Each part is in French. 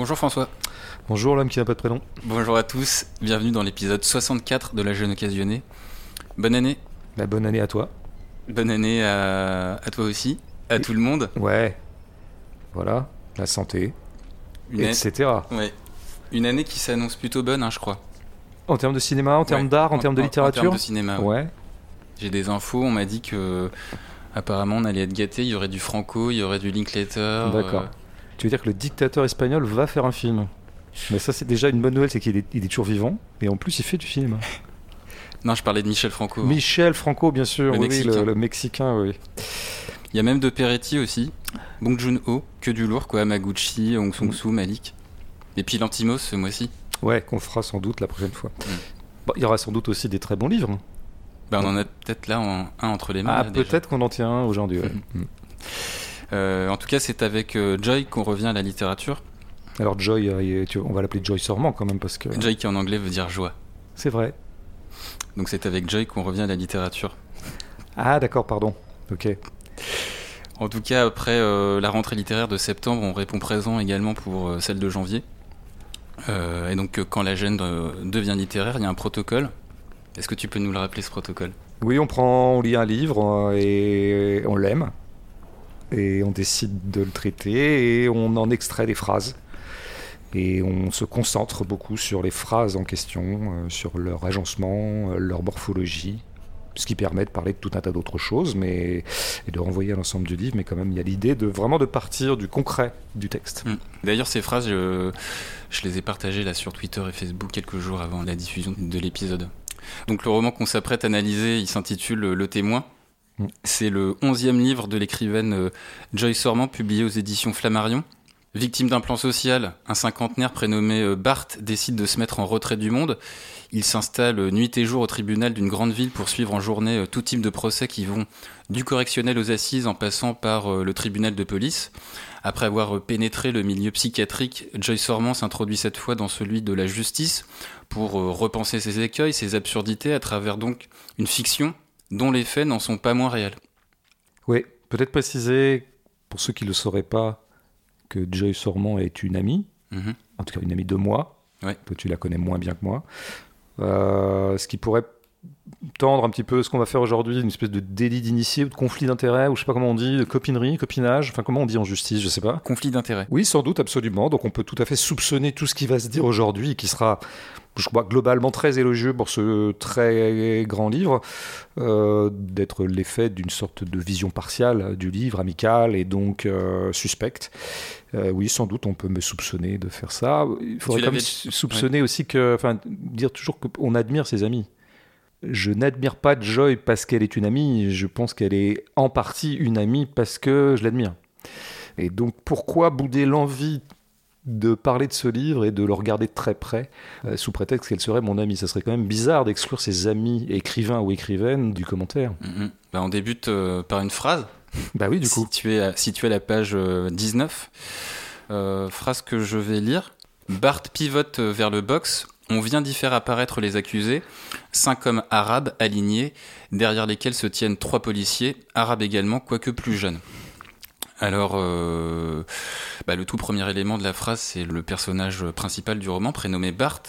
Bonjour François. Bonjour l'homme qui n'a pas de prénom. Bonjour à tous, bienvenue dans l'épisode 64 de La Jeune Occasionnée. Bonne année. La bonne année à toi. Bonne année à, à toi aussi, à tout le monde. Ouais. Voilà, la santé, Une, etc. ouais. Une année qui s'annonce plutôt bonne, hein, je crois. En termes de cinéma, en termes Ouais. d'art, en, termes de En littérature termes de cinéma, ouais. Ouais. J'ai des infos, on m'a dit que apparemment on allait être gâté, il y aurait du Franco, il y aurait du Linklater. D'accord. euh, Tu veux dire que le dictateur espagnol va faire un film Mais ça, c'est déjà une bonne nouvelle, c'est qu'il est, il est toujours vivant. Et en plus, il fait du cinéma. Non, je parlais de Michel Franco. Michel Franco, bien sûr. Le oui, Mexicain. le, le Mexicain, oui. Il y a même de Peretti aussi. Bong Joon-ho, que du lourd, quoi. Maguchi, Hong Sung-soo, Malik. Et puis Lantimos ce mois-ci. Ouais, qu'on fera sans doute la prochaine fois. Mm. Bon, il y aura sans doute aussi des très bons livres. Bah, on en a peut-être là en- un entre les mains. Ah, peut-être qu'on en tient un aujourd'hui. ouais. Mm. Euh, en tout cas, c'est avec euh, Joy qu'on revient à la littérature. Alors, Joy, euh, on va l'appeler Joy Sormant quand même, parce que. Joy qui en anglais veut dire joie. C'est vrai. Donc c'est avec Joy qu'on revient à la littérature. Ah, d'accord, pardon. Ok. En tout cas, après euh, la rentrée littéraire de septembre, on répond présent également pour euh, celle de janvier. Euh, et donc, quand l'agenda euh, devient littéraire, il y a un protocole. Est-ce que tu peux nous le rappeler, ce protocole? Oui, on prend, on lit un livre et on l'aime. Et on décide de le traiter et on en extrait des phrases. Et on se concentre beaucoup sur les phrases en question, euh, sur leur agencement, euh, leur morphologie, ce qui permet de parler de tout un tas d'autres choses, mais et de renvoyer à l'ensemble du livre. Mais quand même, il y a l'idée de vraiment de partir du concret du texte. Mm. D'ailleurs, ces phrases, je, je les ai partagées là sur Twitter et Facebook quelques jours avant la diffusion de l'épisode. Donc, le roman qu'on s'apprête à analyser, il s'intitule Le témoin. C'est le onzième livre de l'écrivaine euh, Joyce Sormand, publié aux éditions Flammarion. Victime d'un plan social, un cinquantenaire prénommé euh, Bart décide de se mettre en retrait du monde. Il s'installe euh, nuit et jour au tribunal d'une grande ville pour suivre en journée tout type de procès qui vont du correctionnel aux assises en passant par le tribunal de police. Après avoir pénétré le milieu psychiatrique, Joyce Sormand s'introduit cette fois dans celui de la justice pour repenser ses écueils, ses absurdités à travers donc une fiction dont les faits n'en sont pas moins réels. Oui, peut-être préciser, pour ceux qui ne le sauraient pas, que Joy Sormand est une amie, Mhm. en tout cas une amie de moi. Ouais. Toi, tu la connais moins bien que moi. Euh, ce qui pourrait tendre un petit peu ce qu'on va faire aujourd'hui, une espèce de délit d'initié ou de conflit d'intérêt, ou je sais pas comment on dit, de copinerie, copinage, enfin comment on dit en justice, je sais pas. Conflit d'intérêts. Oui, sans doute, absolument. Donc on peut tout à fait soupçonner tout ce qui va se dire aujourd'hui, et qui sera, je crois, globalement très élogieux pour ce très grand livre, euh, d'être l'effet d'une sorte de vision partiale du livre, amicale et donc euh, suspecte. Euh, oui, sans doute, on peut me soupçonner de faire ça. Il faudrait quand même soupçonner aussi que, enfin, dire toujours qu'on admire ses amis. Je n'admire pas Joy parce qu'elle est une amie, je pense qu'elle est en partie une amie parce que je l'admire. Et donc pourquoi bouder l'envie de parler de ce livre et de le regarder de très près euh, sous prétexte qu'elle serait mon amie? Ça serait quand même bizarre d'exclure ses amis écrivains ou écrivaines du commentaire. Bah, on débute euh, par une phrase. Bah oui, du coup. Située à, située à la page euh, 19. Euh, phrase que je vais lire. Bart pivote vers le box. On vient d'y faire apparaître les accusés. Cinq hommes arabes alignés, derrière lesquels se tiennent trois policiers, arabes également, quoique plus jeunes. Alors, euh, bah, le tout premier élément de la phrase, c'est le personnage principal du roman, prénommé Bart.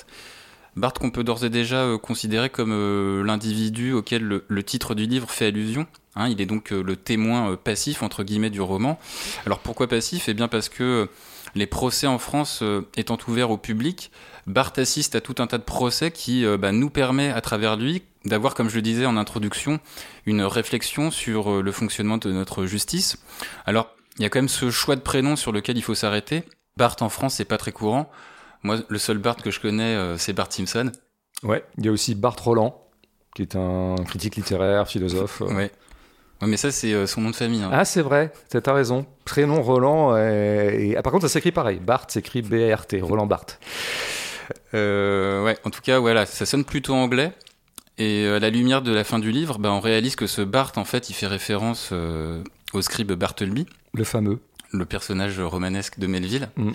Bart qu'on peut d'ores et déjà euh, considérer comme euh, l'individu auquel le, titre du livre fait allusion. Hein, il est donc le témoin passif, entre guillemets, du roman. Alors pourquoi passif? Eh bien parce que les procès en France étant ouverts au public, Bart assiste à tout un tas de procès qui euh, bah, nous permet, à travers lui, d'avoir, comme je le disais en introduction, une réflexion sur euh, le fonctionnement de notre justice. Alors, il y a quand même ce choix de prénom sur lequel il faut s'arrêter. Bart en France, c'est pas très courant. Moi, le seul Bart que je connais, euh, c'est Bart Simpson. Ouais. Il y a aussi Bart Roland, qui est un critique littéraire, philosophe. Ouais. Ouais, mais ça, c'est euh, son nom de famille. hein. Ah, c'est vrai, t'as raison. Prénom Roland. Et... ah, par contre, ça s'écrit pareil. Bart s'écrit B-A-R-T, Roland Barthes. Euh, ouais, en tout cas, voilà, ça sonne plutôt anglais. Et euh, à la lumière de la fin du livre, bah, on réalise que ce Bart, en fait, il fait référence euh, au scribe Bartleby, Le fameux. le personnage romanesque de Melville. Mm.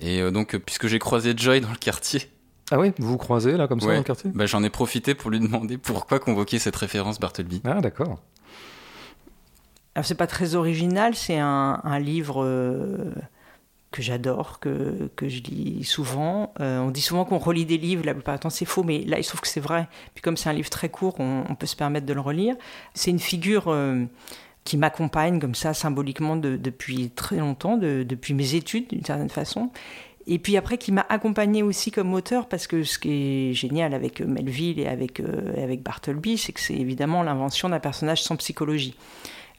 Et euh, donc, puisque j'ai croisé Joy dans le quartier, Ah oui, vous vous croisez là, comme ça, Ouais. dans le quartier? Bah, j'en ai profité pour lui demander pourquoi convoquer cette référence Bartleby. Ah, d'accord. Alors c'est pas très original, c'est un, un livre euh, que j'adore, que, que je lis souvent. on dit souvent qu'on relit des livres, la plupart du temps c'est faux, mais là il se trouve que c'est vrai. Puis comme c'est un livre très court, on, peut se permettre de le relire. C'est une figure qui m'accompagne comme ça symboliquement depuis très longtemps, depuis mes études d'une certaine façon. Et puis après, qui m'a accompagné aussi comme auteur, parce que ce qui est génial avec Melville et avec, euh, avec Bartleby, c'est que c'est évidemment l'invention d'un personnage sans psychologie.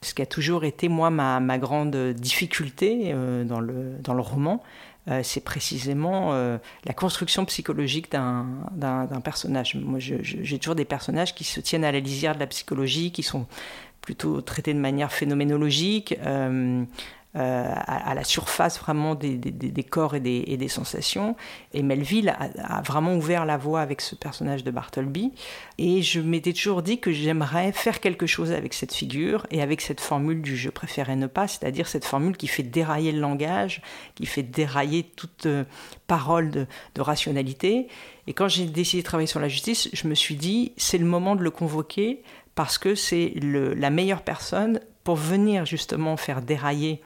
Ce qui a toujours été, moi, ma, grande difficulté euh, dans, le, dans le roman, euh, c'est précisément la construction psychologique d'un personnage. Moi, j'ai toujours des personnages qui se tiennent à la lisière de la psychologie, qui sont plutôt traités de manière phénoménologique. Euh, à, la surface vraiment des, corps et des, sensations. Et Melville a, vraiment ouvert la voie avec ce personnage de Bartleby. Et je m'étais toujours dit que j'aimerais faire quelque chose avec cette figure et avec cette formule du je préférais ne pas, c'est-à-dire cette formule qui fait dérailler le langage, qui fait dérailler toute euh, parole de, rationalité. Et quand j'ai décidé de travailler sur la justice, je me suis dit, c'est le moment de le convoquer parce que c'est la meilleure personne pour venir justement faire dérailler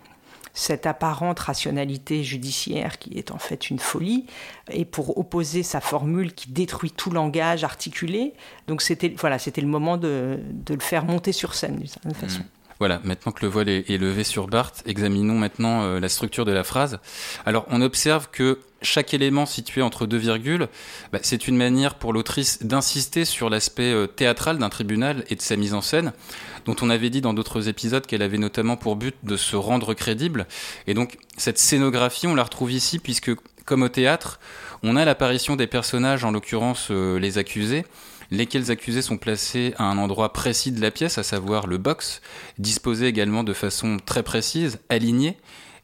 cette apparente rationalité judiciaire qui est en fait une folie, et pour opposer sa formule qui détruit tout langage articulé. Donc c'était voilà, c'était le moment de, le faire monter sur scène d'une certaine mmh. façon. Voilà, maintenant que le voile est, levé sur Barthes, examinons maintenant euh, la structure de la phrase. Alors, on observe que chaque élément situé entre deux virgules, bah, c'est une manière pour l'autrice d'insister sur l'aspect euh, théâtral d'un tribunal et de sa mise en scène, dont on avait dit dans d'autres épisodes qu'elle avait notamment pour but de se rendre crédible. Et donc, cette scénographie, on la retrouve ici, puisque, comme au théâtre, on a l'apparition des personnages, en l'occurrence euh, les accusés, lesquels accusés sont placés à un endroit précis de la pièce, à savoir le box, disposé également de façon très précise, aligné,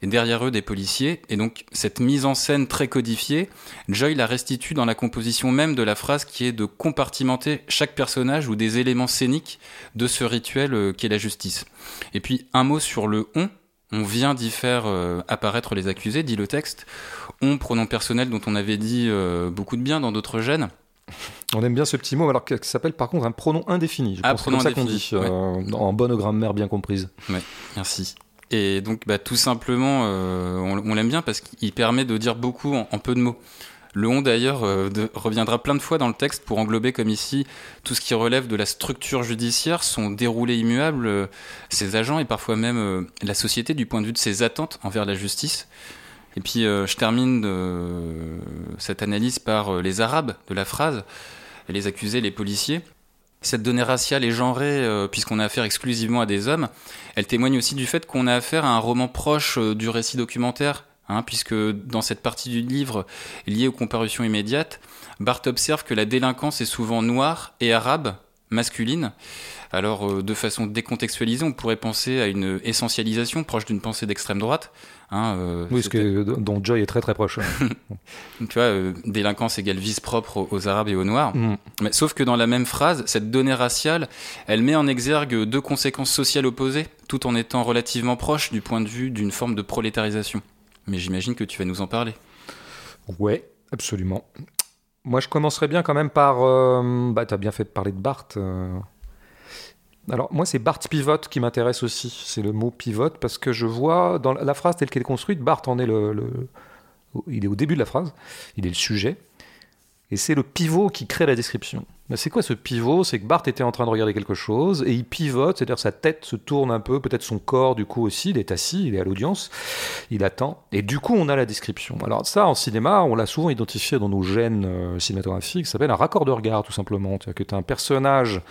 et derrière eux des policiers. Et donc cette mise en scène très codifiée, Joy la restitue dans la composition même de la phrase qui est de compartimenter chaque personnage ou des éléments scéniques de ce rituel euh, qu'est la justice. Et puis un mot sur le on. On vient d'y faire euh, apparaître les accusés, dit le texte. On, pronom personnel dont on avait dit euh, beaucoup de bien dans d'autres gènes. On aime bien ce petit mot, alors qui s'appelle par contre un pronom indéfini. Je ah, pense ça qu'on dit, euh, en bonne grammaire bien comprise. Ouais, merci. Et donc, bah, tout simplement, euh, on, l'aime bien parce qu'il permet de dire beaucoup en, peu de mots. Le on d'ailleurs euh, reviendra plein de fois dans le texte pour englober comme ici tout ce qui relève de la structure judiciaire, son déroulé immuable, ses agents et parfois même la société du point de vue de ses attentes envers la justice. Et puis euh, je termine cette analyse par euh, les Arabes de la phrase, les accusés, les policiers. Cette donnée raciale et genrée, euh, puisqu'on a affaire exclusivement à des hommes, elle témoigne aussi du fait qu'on a affaire à un roman proche du récit documentaire, hein, puisque dans cette partie du livre liée aux comparutions immédiates, Barthes observe que la délinquance est souvent noire et arabe, masculine. Alors, de façon décontextualisée, on pourrait penser à une essentialisation proche d'une pensée d'extrême droite, Hein, euh, oui, ce que, dont Joy est très très proche. tu vois, euh, délinquance égale vice propre aux, Arabes et aux Noirs. Mm. Mais, sauf que dans la même phrase, cette donnée raciale, elle met en exergue deux conséquences sociales opposées, tout en étant relativement proche du point de vue d'une forme de prolétarisation. Mais j'imagine que tu vas nous en parler. Ouais, absolument. Moi, je commencerais bien quand même par. Euh, bah, tu as bien fait de parler de Barthes. Alors moi c'est Bart Pivot qui m'intéresse aussi, c'est le mot pivot parce que je vois dans la phrase telle qu'elle est construite, Bart en est le, il est au début de la phrase, il est le sujet, et c'est le pivot qui crée la description. Mais c'est quoi ce pivot? C'est que Bart était en train de regarder quelque chose et il pivote, c'est-à-dire sa tête se tourne un peu, peut-être son corps du coup aussi, il est assis, il est à l'audience, il attend, et du coup on a la description. Alors ça en cinéma, on l'a souvent identifié dans nos gènes euh, cinématographiques, ça s'appelle un raccord de regard tout simplement, c'est-à-dire que tu as un personnage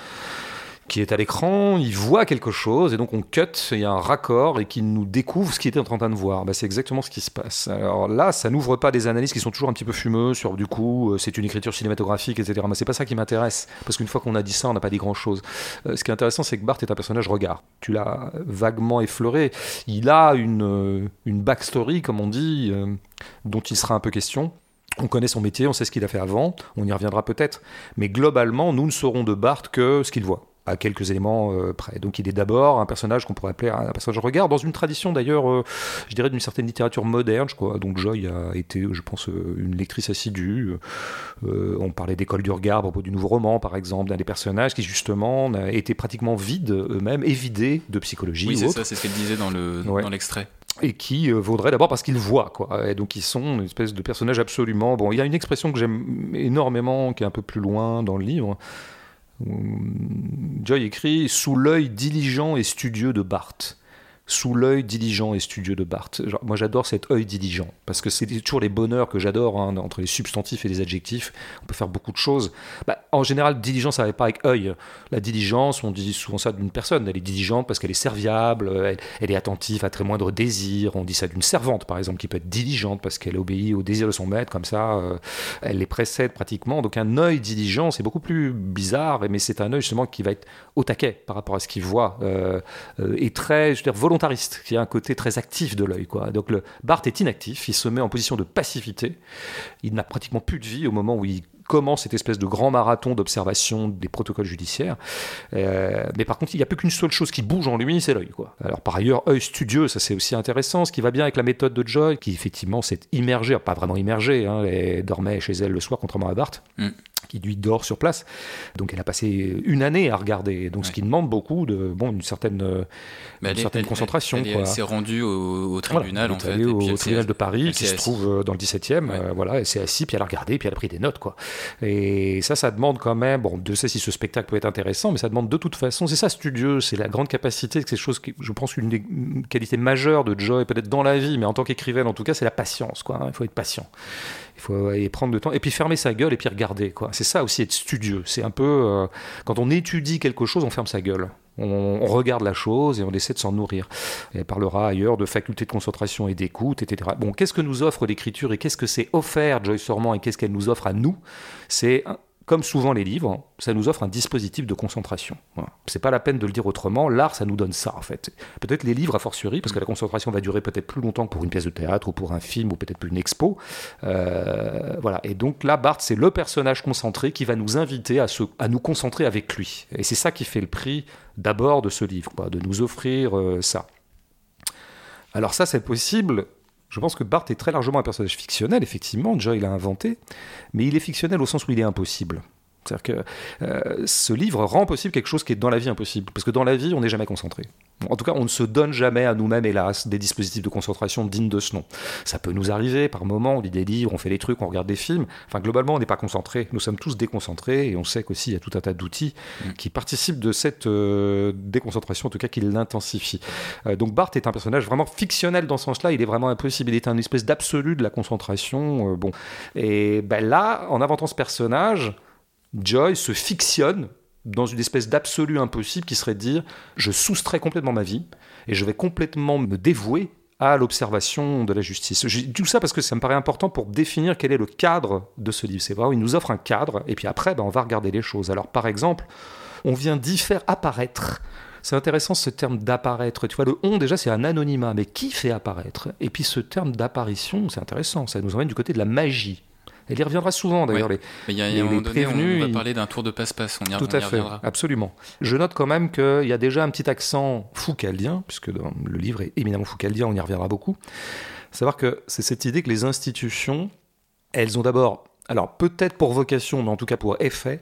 qui est à l'écran, il voit quelque chose, et donc on cut, il y a un raccord, et qui nous découvre ce qu'il était en train de voir. Bah, c'est exactement ce qui se passe. Alors là, ça n'ouvre pas des analyses qui sont toujours un petit peu fumeuses sur, du coup, euh, c'est une écriture cinématographique, etc. Mais c'est pas ça qui m'intéresse, parce qu'une fois qu'on a dit ça, on n'a pas dit grand-chose. Euh, ce qui est intéressant, c'est que Bart est un personnage regard. Tu l'as vaguement effleuré. Il a une, euh, une backstory, comme on dit, dont il sera un peu question. On connaît son métier, on sait ce qu'il a fait avant, on y reviendra peut-être. Mais globalement, nous ne saurons de Bart que ce qu'il voit à quelques éléments euh, près. Donc il est d'abord un personnage qu'on pourrait appeler un personnage regard, dans une tradition d'ailleurs, euh, je dirais, d'une certaine littérature moderne. Je crois. Donc Joy a été, je pense, euh, une lectrice assidue. on parlait d'école du regard à propos du nouveau roman, par exemple, d'un des personnages qui justement été pratiquement vide eux-mêmes, évidés de psychologie. Oui, c'est ça, c'est ce qu'elle disait dans l'extrait. et qui euh, vaudrait d'abord parce qu'ils voient quoi et donc ils sont une espèce de personnage absolument bon il y a une expression que j'aime énormément qui est un peu plus loin dans le livre Joy écrit sous l'œil diligent et studieux de Barthes sous l'œil diligent et studieux de Barthes. moi, j'adore cet œil diligent, parce que c'est toujours les bonheurs que j'adore, hein, entre les substantifs et les adjectifs. On peut faire beaucoup de choses. Bah, en général, diligence, ça va pas avec œil. La diligence, on dit souvent ça d'une personne. Elle est diligente parce qu'elle est serviable, elle, est attentive à très moindre désir. On dit ça d'une servante, par exemple, qui peut être diligente parce qu'elle obéit au désir de son maître, comme ça, euh, elle les précède pratiquement. Donc, un œil diligent, c'est beaucoup plus bizarre, mais c'est un œil justement qui va être au taquet par rapport à ce qu'il voit, euh, euh, et très, je veux dire, qui a un côté très actif de l'œil. Quoi. Donc le Barthes est inactif, il se met en position de passivité, il n'a pratiquement plus de vie au moment où il commence cette espèce de grand marathon d'observation des protocoles judiciaires. Euh, mais par contre, il n'y a plus qu'une seule chose qui bouge en lui, c'est l'œil. Quoi. Alors par ailleurs, œil studieux, ça c'est aussi intéressant, ce qui va bien avec la méthode de Joy, qui effectivement s'est immergée, pas vraiment immergée, hein, elle dormait chez elle le soir, contrairement à Barthes. Mm qui lui dort sur place. Donc elle a passé une année à regarder, donc ce qui demande beaucoup de bon une certaine, une certaine concentration. Elle, s'est rendue au, tribunal en fait. Au, au tribunal de Paris qui se trouve euh, dans le 17e. Euh, voilà, elle s'est assise puis elle a regardé puis elle a pris des notes quoi. Et ça, ça demande quand même. Bon, je sais si ce spectacle peut être intéressant, mais ça demande de toute façon. C'est ça studieux, c'est la grande capacité, c'est quelque chose qui, je pense, une des qualités majeures de Joy peut-être dans la vie, mais en tant qu'écrivaine en tout cas, c'est la patience quoi. Hein. Il faut être patient. Il faut y prendre le temps et puis fermer sa gueule et puis regarder quoi. C'est ça aussi être studieux. C'est un peu euh, quand on étudie quelque chose, on ferme sa gueule. On, regarde la chose et on essaie de s'en nourrir. Elle parlera ailleurs de faculté de concentration et d'écoute, etc. Bon, qu'est-ce que nous offre l'écriture et qu'est-ce que c'est offert Joyce Ormand et qu'est-ce qu'elle nous offre à nous? C'est comme souvent les livres, ça nous offre un dispositif de concentration. C'est pas la peine de le dire autrement. L'art, ça nous donne ça, en fait. Peut-être les livres, a fortiori, parce que la concentration va durer peut-être plus longtemps que pour une pièce de théâtre ou pour un film ou peut-être pour une expo. Euh, voilà. Et donc là, Barthes, c'est le personnage concentré qui va nous inviter à, à nous concentrer avec lui. Et c'est ça qui fait le prix d'abord de ce livre, de nous offrir euh, ça. Alors ça, c'est possible je pense que Barthes est très largement un personnage fictionnel, effectivement. Déjà, il l'a inventé, mais il est fictionnel au sens où il est impossible. C'est-à-dire que euh, ce livre rend possible quelque chose qui est dans la vie impossible. Parce que dans la vie, on n'est jamais concentré. En tout cas, on ne se donne jamais à nous-mêmes, hélas, des dispositifs de concentration dignes de ce nom. Ça peut nous arriver par moments, on lit des livres, on fait des trucs, on regarde des films. Enfin, globalement, on n'est pas concentré. Nous sommes tous déconcentrés et on sait qu'aussi, il y a tout un tas d'outils mm. qui participent de cette euh, déconcentration, en tout cas, qui l'intensifient. Euh, donc, Barthes est un personnage vraiment fictionnel dans ce sens-là. Il est vraiment impossible. Il est un espèce d'absolu de la concentration. bon. Et ben là, en inventant ce personnage, Joy se fictionne dans une espèce d'absolu impossible qui serait de dire je soustrais complètement ma vie et je vais complètement me dévouer à l'observation de la justice. Tout ça parce que ça me paraît important pour définir quel est le cadre de ce livre. C'est vrai, il nous offre un cadre et puis après, ben, on va regarder les choses. Alors par exemple, on vient d'y faire apparaître c'est intéressant ce terme d'apparaître. Tu vois, le on déjà c'est un anonymat, mais qui fait apparaître? Et puis ce terme d'apparition, c'est intéressant. Ça nous emmène du côté de la magie. Elle y reviendra souvent d'ailleurs. Les, Mais il y a, un moment donné, on va parler d'un tour de passe-passe. On y, Tout à fait, absolument. Je note quand même qu'il y a déjà un petit accent foucaldien, puisque le livre est éminemment foucaldien, on y reviendra beaucoup. Savoir que c'est cette idée que les institutions, elles ont d'abord alors peut-être pour vocation, mais en tout cas pour effet,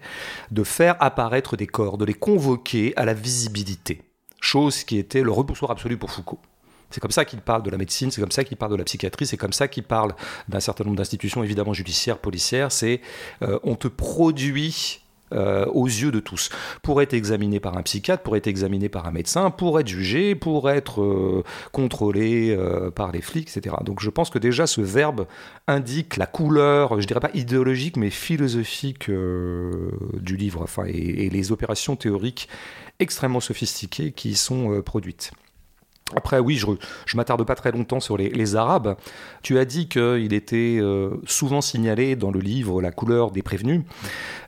de faire apparaître des corps, de les convoquer à la visibilité. Chose qui était le repoussoir absolu pour Foucault. C'est comme ça qu'il parle de la médecine, c'est comme ça qu'il parle de la psychiatrie, c'est comme ça qu'il parle d'un certain nombre d'institutions, évidemment judiciaires, policières. C'est euh, on te produit euh, aux yeux de tous, pour être examiné par un psychiatre, pour être examiné par un médecin, pour être jugé, pour être euh, contrôlé par les flics, etc. Donc je pense que déjà ce verbe indique la couleur, je dirais pas idéologique, mais philosophique du livre, enfin, et, et, les opérations théoriques extrêmement sophistiquées qui y sont produites. Après, oui, je ne m'attarde pas très longtemps sur les, Arabes. Tu as dit qu'il était euh, souvent signalé dans le livre la couleur des prévenus.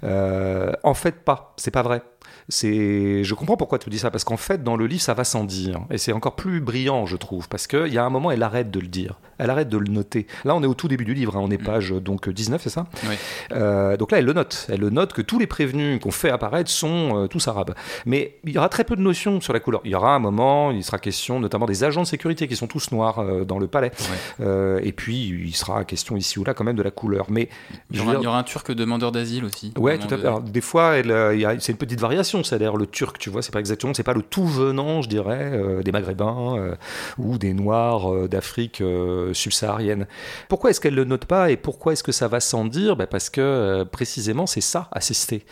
Euh, en fait, pas. C'est pas vrai. C'est, je comprends pourquoi tu dis ça, parce qu'en fait, dans le livre, ça va sans dire. Et c'est encore plus brillant, je trouve, parce qu'il y a un moment, elle arrête de le dire. Elle arrête de le noter. Là, on est au tout début du livre, hein. on est mm. page donc 19, c'est ça oui. Donc là, elle le note. Elle le note que tous les prévenus qu'on fait apparaître sont tous arabes. Mais il y aura très peu de notions sur la couleur. Il y aura un moment, il sera question notamment des agents de sécurité qui sont tous noirs dans le palais. et puis, il sera question ici ou là quand même de la couleur. Mais il y aura, il y aura un turc demandeur d'asile aussi. Ouais, tout à fait. Alors, des fois, c'est une petite variation. C'est-à-dire le turc, tu vois, c'est pas exactement, c'est pas le tout venant, je dirais, euh, des Maghrébins euh, ou des Noirs euh, d'Afrique subsaharienne. Pourquoi est-ce qu'elle le note pas et pourquoi est-ce que ça va sans dire? Ben Parce que précisément, c'est ça, assister,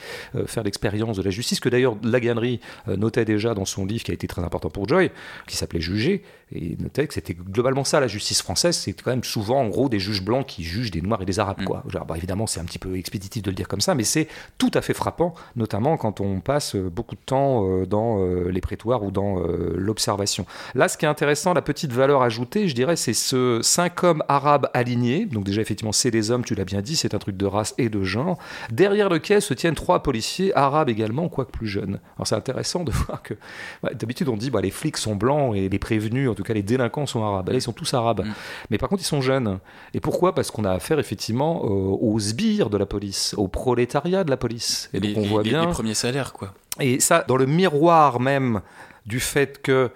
faire l'expérience de la justice, que d'ailleurs Laganerie notait déjà dans son livre qui a été très important pour Joy, qui s'appelait Juger, et notait que c'était globalement ça, la justice française, c'est quand même souvent en gros des juges blancs qui jugent des Noirs et des Arabes. Mm. Quoi. Genre, bah, évidemment, c'est un petit peu expéditif de le dire comme ça, mais c'est tout à fait frappant, notamment quand on passe beaucoup de temps dans les prétoires ou dans l'observation. Là, ce qui est intéressant, la petite valeur ajoutée, je dirais, c'est ce cinq hommes arabes alignés. Donc déjà, effectivement, c'est des hommes, tu l'as bien dit, c'est un truc de race et de genre. Derrière lequel se tiennent trois policiers arabes également, quoique plus jeunes. Alors c'est intéressant de voir que d'habitude on dit bah, les flics sont blancs et les prévenus, en tout cas les délinquants sont arabes. Là, ils sont tous arabes. Mm. Mais par contre, ils sont jeunes. Et pourquoi? Parce qu'on a affaire effectivement aux sbires de la police, au prolétariat de la police. Et, donc on voit bien les premiers salaires, quoi. Et ça, dans le miroir même du fait que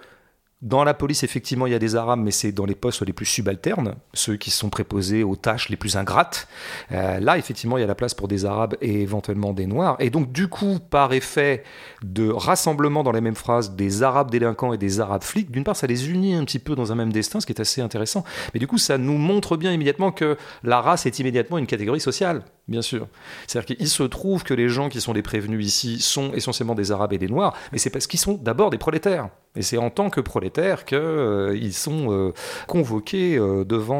dans la police, effectivement, il y a des Arabes, mais c'est dans les postes les plus subalternes, ceux qui sont préposés aux tâches les plus ingrates. Euh, là, effectivement, il y a la place pour des Arabes et éventuellement des Noirs. Et donc, du coup, par effet de rassemblement dans les mêmes phrases des Arabes délinquants et des Arabes flics, d'une part, ça les unit un petit peu dans un même destin, ce qui est assez intéressant. Mais du coup, ça nous montre bien immédiatement que la race est immédiatement une catégorie sociale, bien sûr. C'est-à-dire qu'il se trouve que les gens qui sont des prévenus ici sont essentiellement des Arabes et des Noirs, mais c'est parce qu'ils sont d'abord des prolétaires. Et c'est en tant que prolétaires qu'ils euh, sont euh, convoqués euh, devant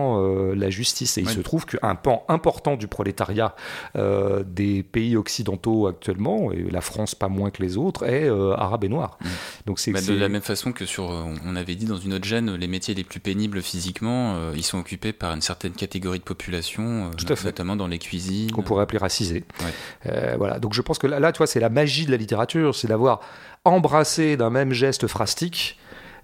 la justice. Et il se trouve qu'un pan important du prolétariat des pays occidentaux actuellement, et la France pas moins que les autres, est arabe et noir. Donc c'est, bah, de la même façon que sur, on avait dit dans une autre gêne, les métiers les plus pénibles physiquement, ils sont occupés par une certaine catégorie de population, Tout à fait. notamment dans les cuisines. Qu'on pourrait appeler racisé. voilà. Donc je pense que là, là tu vois, c'est la magie de la littérature, c'est d'avoir embrasser d'un même geste phrastique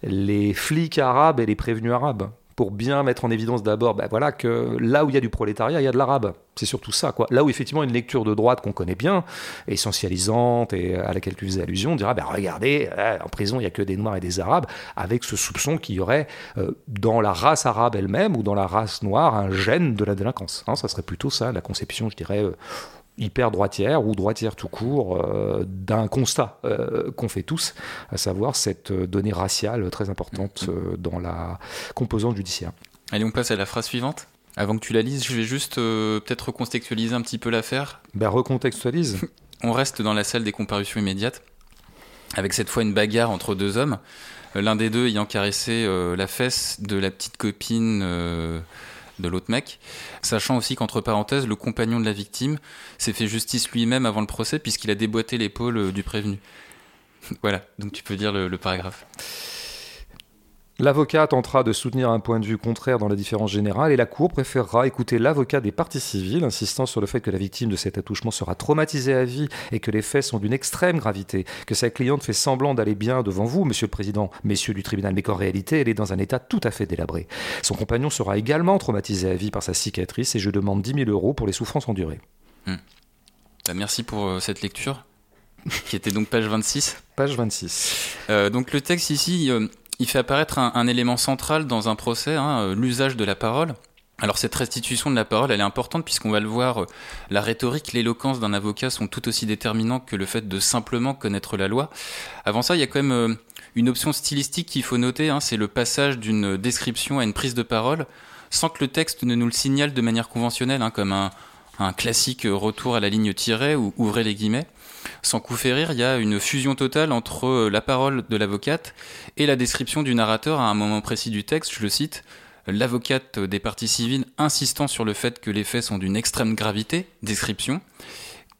les flics arabes et les prévenus arabes pour bien mettre en évidence d'abord ben voilà, que là où il y a du prolétariat, il y a de l'arabe. C'est surtout ça. Quoi. Là où effectivement une lecture de droite qu'on connaît bien, essentialisante et à laquelle tu faisais allusion, dira ben regardez, euh, en prison il n'y a que des Noirs et des Arabes, avec ce soupçon qu'il y aurait euh, dans la race arabe elle-même ou dans la race noire un gène de la délinquance. Hein, ça serait plutôt ça, la conception, je dirais. Euh, hyper droitière ou droitière tout court euh, d'un constat euh, qu'on fait tous, à savoir cette donnée raciale très importante euh, dans la composante judiciaire. Allez, on passe à la phrase suivante. Avant que tu la lises, je vais juste peut-être recontextualiser un petit peu l'affaire. Ben, recontextualise. on reste dans la salle des comparutions immédiates, avec cette fois une bagarre entre deux hommes, l'un des deux ayant caressé la fesse de la petite copine de l'autre mec, sachant aussi qu'entre parenthèses, le compagnon de la victime s'est fait justice lui-même avant le procès puisqu'il a déboîté l'épaule euh, du prévenu. voilà, donc tu peux dire le, le paragraphe. L'avocat tentera de soutenir un point de vue contraire dans la différence générale et la Cour préférera écouter l'avocat des parties civiles, insistant sur le fait que la victime de cet attouchement sera traumatisée à vie et que les faits sont d'une extrême gravité, que sa cliente fait semblant d'aller bien devant vous, Monsieur le Président, Messieurs du tribunal, mais qu'en réalité elle est dans un état tout à fait délabré. Son compagnon sera également traumatisé à vie par sa cicatrice et je demande 10 000 euros pour les souffrances endurées. Hmm. Bah, merci pour euh, cette lecture qui était donc page 26. Page 26. Euh, donc le texte ici, euh, il fait apparaître un, élément central dans un procès, hein, euh, l'usage de la parole. Alors cette restitution de la parole, elle est importante puisqu'on va le voir, euh, la rhétorique, l'éloquence d'un avocat sont tout aussi déterminants que le fait de simplement connaître la loi. Avant ça, il y a quand même euh, une option stylistique qu'il faut noter, hein, c'est le passage d'une description à une prise de parole, sans que le texte ne nous le signale de manière conventionnelle, hein, comme un, un classique retour à la ligne tirée ou ouvrez les guillemets. Sans coup férir, il y a une fusion totale entre euh, la parole de l'avocate et la description du narrateur à un moment précis du texte. Je le cite l'avocate des parties civiles insistant sur le fait que les faits sont d'une extrême gravité, description,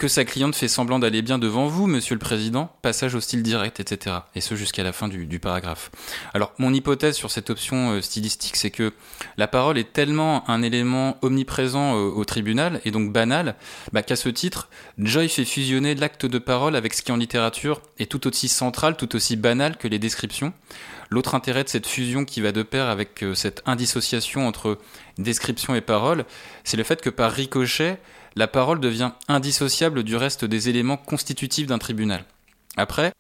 que sa cliente fait semblant d'aller bien devant vous, monsieur le président, passage au style direct, etc. Et ce jusqu'à la fin du, paragraphe. Alors, mon hypothèse sur cette option euh, stylistique, c'est que la parole est tellement un élément omniprésent euh, au tribunal, et donc banal, bah, qu'à ce titre, Joy fait fusionner l'acte de parole avec ce qui en littérature est tout aussi central, tout aussi banal que les descriptions. L'autre intérêt de cette fusion qui va de pair avec euh, cette indissociation entre description et parole, c'est le fait que par ricochet, la parole devient indissociable du reste des éléments constitutifs d'un tribunal. Après,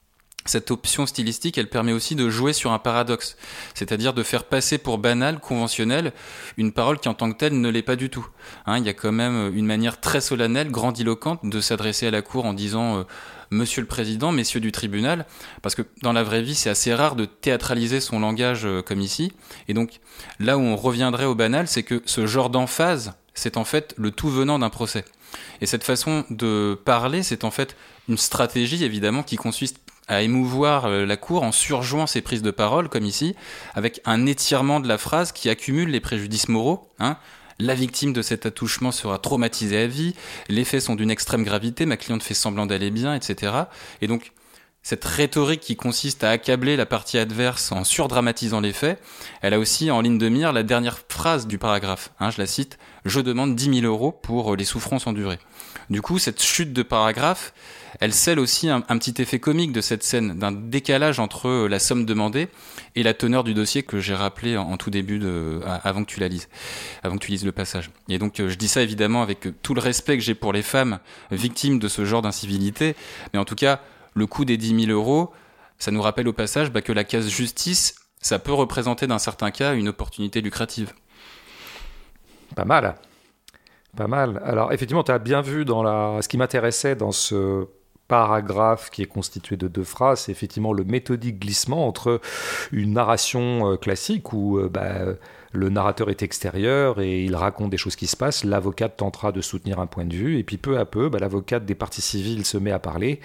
cette option stylistique, elle permet aussi de jouer sur un paradoxe, c'est-à-dire de faire passer pour banal, conventionnel, une parole qui en tant que telle ne l'est pas du tout. Hein, il y a quand même une manière très solennelle, grandiloquente de s'adresser à la cour en disant euh, Monsieur le Président, Messieurs du tribunal, parce que dans la vraie vie, c'est assez rare de théâtraliser son langage euh, comme ici. Et donc, là où on reviendrait au banal, c'est que ce genre d'emphase, c'est en fait le tout venant d'un procès. Et cette façon de parler, c'est en fait une stratégie évidemment qui consiste à émouvoir euh, la cour en surjouant ses prises de parole, comme ici, avec un étirement de la phrase qui accumule les préjudices moraux. Hein. La victime de cet attouchement sera traumatisée à vie, les faits sont d'une extrême gravité, ma cliente fait semblant d'aller bien, etc. Et donc, cette rhétorique qui consiste à accabler la partie adverse en surdramatisant les faits, elle a aussi en ligne de mire la dernière phrase du paragraphe. Hein, je la cite Je demande 10 000 euros pour les souffrances endurées. Du coup, cette chute de paragraphe, elle scelle aussi un, petit effet comique de cette scène, d'un décalage entre euh, la somme demandée et la teneur du dossier que j'ai rappelé en, tout début, de, avant que tu la lises, avant que tu lises le passage. Et donc, euh, je dis ça évidemment avec tout le respect que j'ai pour les femmes victimes de ce genre d'incivilité, mais en tout cas, le coût des 10 000 euros, ça nous rappelle au passage bah, que la case justice, ça peut représenter dans certains cas une opportunité lucrative. Pas mal. Pas mal. Alors effectivement, tu as bien vu dans la... ce qui m'intéressait dans ce paragraphe qui est constitué de deux phrases, c'est effectivement le méthodique glissement entre une narration euh, classique où euh, bah, le narrateur est extérieur et il raconte des choses qui se passent. L'avocate tentera de soutenir un point de vue et puis peu à peu, bah, l'avocate des parties civiles se met à parler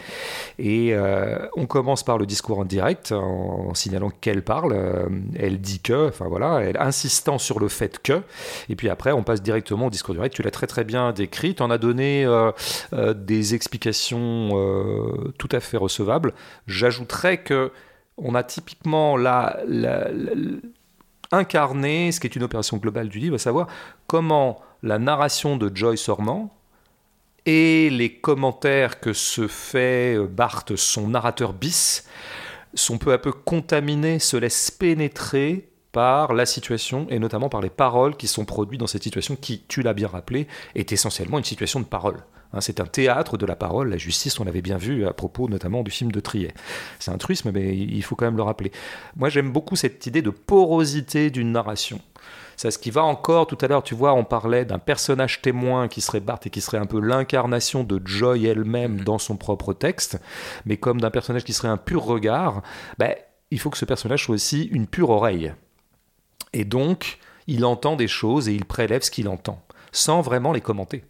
et euh, on commence par le discours en direct en, signalant qu'elle parle. Euh, elle dit que, enfin voilà, elle insistant sur le fait que. Et puis après, on passe directement au discours direct. Tu l'as très très bien décrit. Tu en as donné euh, des explications tout à fait recevables. J'ajouterais que on a typiquement là la, incarner ce qui est une opération globale du livre, à savoir comment la narration de Joyce Orman et les commentaires que se fait euh, Barthes, son narrateur bis, sont peu à peu contaminés, se laissent pénétrer par la situation et notamment par les paroles qui sont produites dans cette situation qui, tu l'as bien rappelé, est essentiellement une situation de parole. Hein, c'est un théâtre de la parole, la justice, on l'avait bien vu à propos notamment du film de Trier. C'est un truisme, mais il faut quand même le rappeler. Moi, j'aime beaucoup cette idée de porosité d'une narration. C'est ce qui va encore, tout à l'heure, tu vois, on parlait d'un personnage témoin qui serait Barthes et qui serait un peu l'incarnation de Joy elle-même mm-hmm. dans son propre texte, mais comme d'un personnage qui serait un pur regard, ben, il faut que ce personnage soit aussi une pure oreille. Et donc, il entend des choses et il prélève ce qu'il entend, sans vraiment les commenter.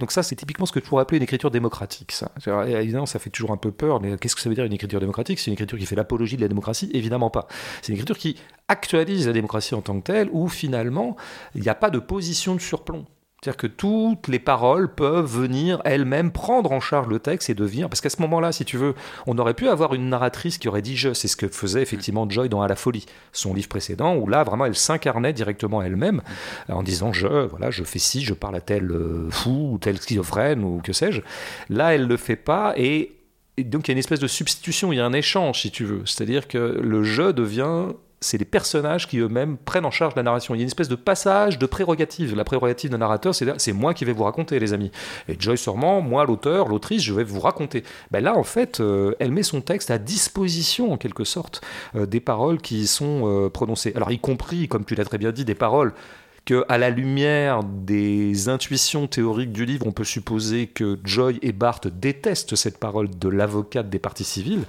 Donc ça, c'est typiquement ce que tu pourrais appeler une écriture démocratique. Ça. Évidemment, ça fait toujours un peu peur, mais qu'est-ce que ça veut dire une écriture démocratique? C'est une écriture qui fait l'apologie de la démocratie? Évidemment pas. C'est une écriture qui actualise la démocratie en tant que telle, où finalement, il n'y a pas de position de surplomb. C'est-à-dire que toutes les paroles peuvent venir elles-mêmes prendre en charge le texte et devenir. Parce qu'à ce moment-là, si tu veux, on aurait pu avoir une narratrice qui aurait dit je. C'est ce que faisait effectivement Joy dans À la folie, son livre précédent, où là, vraiment, elle s'incarnait directement elle-même en disant je, voilà, je fais ci, je parle à tel euh, fou ou tel schizophrène ou que sais-je. Là, elle ne le fait pas et donc il y a une espèce de substitution, il y a un échange si tu veux. C'est-à-dire que le jeu devient c'est les personnages qui eux-mêmes prennent en charge la narration. Il y a une espèce de passage de prérogative. La prérogative d'un narrateur, c'est c'est moi qui vais vous raconter, les amis. Et Joyce sûrement, moi, l'auteur, l'autrice, je vais vous raconter. Ben là, en fait, euh, elle met son texte à disposition, en quelque sorte, euh, des paroles qui sont euh, prononcées. Alors, y compris, comme tu l'as très bien dit, des paroles que, à la lumière des intuitions théoriques du livre, on peut supposer que Joy et Bart détestent cette parole de l'avocate des parties civiles.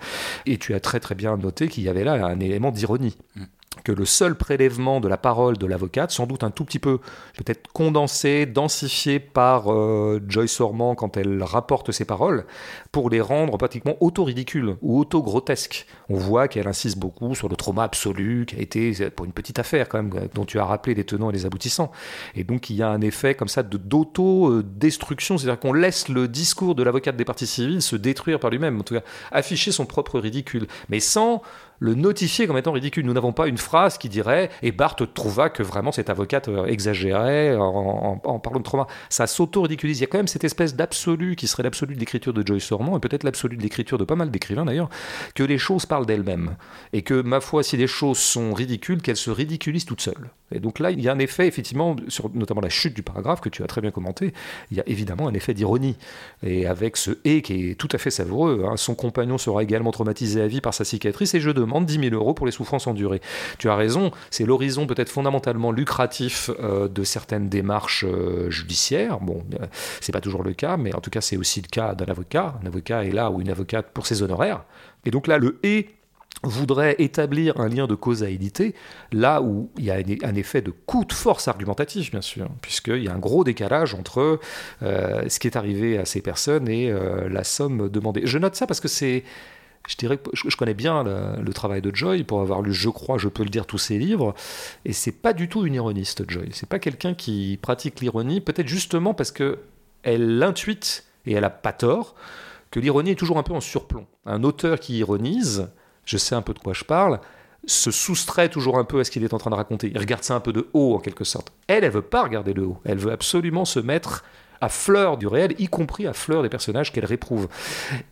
Et tu as très très bien noté qu'il y avait là un élément d'ironie. Mm que le seul prélèvement de la parole de l'avocate, sans doute un tout petit peu peut-être condensé, densifié par euh, Joyce Orman quand elle rapporte ses paroles, pour les rendre pratiquement auto-ridicules ou auto-grotesques. On voit qu'elle insiste beaucoup sur le trauma absolu qui a été, pour une petite affaire quand même, dont tu as rappelé les tenants et les aboutissants. Et donc il y a un effet comme ça de d'auto-destruction, c'est-à-dire qu'on laisse le discours de l'avocate des parties civiles se détruire par lui-même, en tout cas afficher son propre ridicule, mais sans le notifier comme étant ridicule. Nous n'avons pas une phrase qui dirait et Bart trouva que vraiment cette avocate euh, exagérait en, parlant de trauma. Ça s'auto-ridiculise. Il y a quand même cette espèce d'absolu qui serait l'absolu de l'écriture de Joyce Ormond et peut-être l'absolu de l'écriture de pas mal d'écrivains d'ailleurs, que les choses parlent d'elles-mêmes et que ma foi, si les choses sont ridicules, qu'elles se ridiculisent toutes seules. Et donc là, il y a un effet effectivement sur notamment la chute du paragraphe que tu as très bien commenté. Il y a évidemment un effet d'ironie et avec ce et qui est tout à fait savoureux. Hein. Son compagnon sera également traumatisé à vie par sa cicatrice et je demande 10 000 euros pour les souffrances endurées. Tu as raison, c'est l'horizon peut-être fondamentalement lucratif euh, de certaines démarches euh, judiciaires. Bon, euh, c'est pas toujours le cas, mais en tout cas, c'est aussi le cas d'un avocat. Un avocat est là ou une avocate pour ses honoraires. Et donc là, le et voudrait établir un lien de causalité là où il y a un effet de coup de force argumentatif, bien sûr, puisqu'il y a un gros décalage entre ce qui est arrivé à ces personnes et la somme demandée. Je note ça parce que c'est je dirais que je, connais bien le, travail de Joy pour avoir lu, je crois, je peux le dire, tous ses livres. Et c'est pas du tout une ironiste, Joy. C'est pas quelqu'un qui pratique l'ironie, peut-être justement parce que elle l'intuite et elle a pas tort que l'ironie est toujours un peu en surplomb. Un auteur qui ironise, je sais un peu de quoi je parle, se soustrait toujours un peu à ce qu'il est en train de raconter. Il regarde ça un peu de haut en quelque sorte. Elle, elle veut pas regarder de haut. Elle veut absolument se mettre à fleur du réel, y compris à fleur des personnages qu'elle réprouve.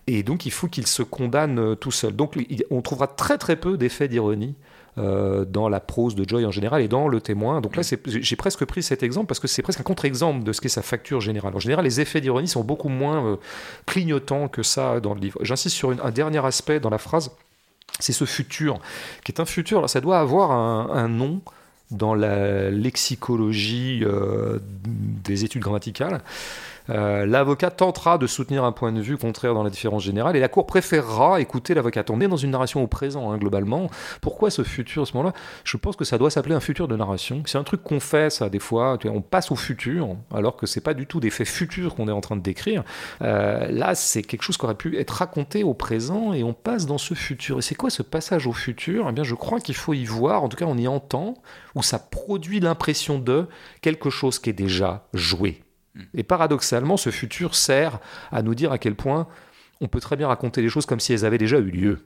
Et donc il faut qu'il se condamne euh, tout seul. Donc on trouvera très très peu d'effets d'ironie. Euh, dans la prose de Joy en général et dans Le Témoin. Donc là, j'ai presque pris cet exemple parce que c'est presque un contre-exemple de ce qu'est sa facture générale. En général, les effets d'ironie sont beaucoup moins euh, clignotants que ça dans le livre. J'insiste sur un dernier aspect dans la phrase, c'est ce futur, qui est un futur, alors ça doit avoir un nom, dans la lexicologie euh, des études grammaticales. Euh, l'avocat tentera de soutenir un point de vue contraire dans la différence générale et la Cour préférera écouter l'avocat. On est dans une narration au présent, hein, globalement. Pourquoi ce futur à ce moment-là? Je pense que ça doit s'appeler un futur de narration. C'est un truc qu'on fait, ça, des fois. On passe au futur, alors que c'est pas du tout des faits futurs qu'on est en train de décrire. Euh, là, c'est quelque chose qui aurait pu être raconté au présent et on passe dans ce futur. Et c'est quoi ce passage au futur? Eh bien, je crois qu'il faut y voir, en tout cas, on y entend, où ça produit l'impression de quelque chose qui est déjà joué. Et paradoxalement, ce futur sert à nous dire à quel point on peut très bien raconter les choses comme si elles avaient déjà eu lieu.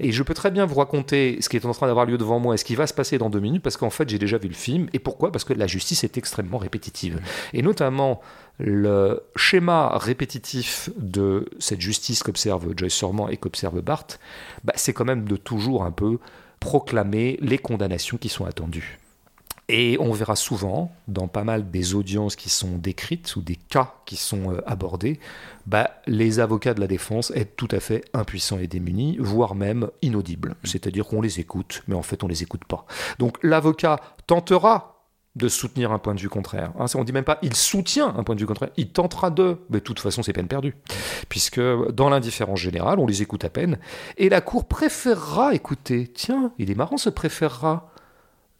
Et je peux très bien vous raconter ce qui est en train d'avoir lieu devant moi et ce qui va se passer dans deux minutes parce qu'en fait j'ai déjà vu le film. Et pourquoi? Parce que la justice est extrêmement répétitive. Et notamment le schéma répétitif de cette justice qu'observe Joyce Sorman et qu'observe Barthes, bah, c'est quand même de toujours un peu proclamer les condamnations qui sont attendues. Et on verra souvent, dans pas mal des audiences qui sont décrites ou des cas qui sont euh, abordés, bah, les avocats de la défense être tout à fait impuissants et démunis, voire même inaudibles. C'est-à-dire qu'on les écoute, mais en fait on les écoute pas. Donc l'avocat tentera de soutenir un point de vue contraire. Hein, on dit même pas il soutient un point de vue contraire, il tentera de, mais de toute façon c'est peine perdue, puisque dans l'indifférence générale, on les écoute à peine, et la Cour préférera écouter. Tiens, il est marrant ce préférera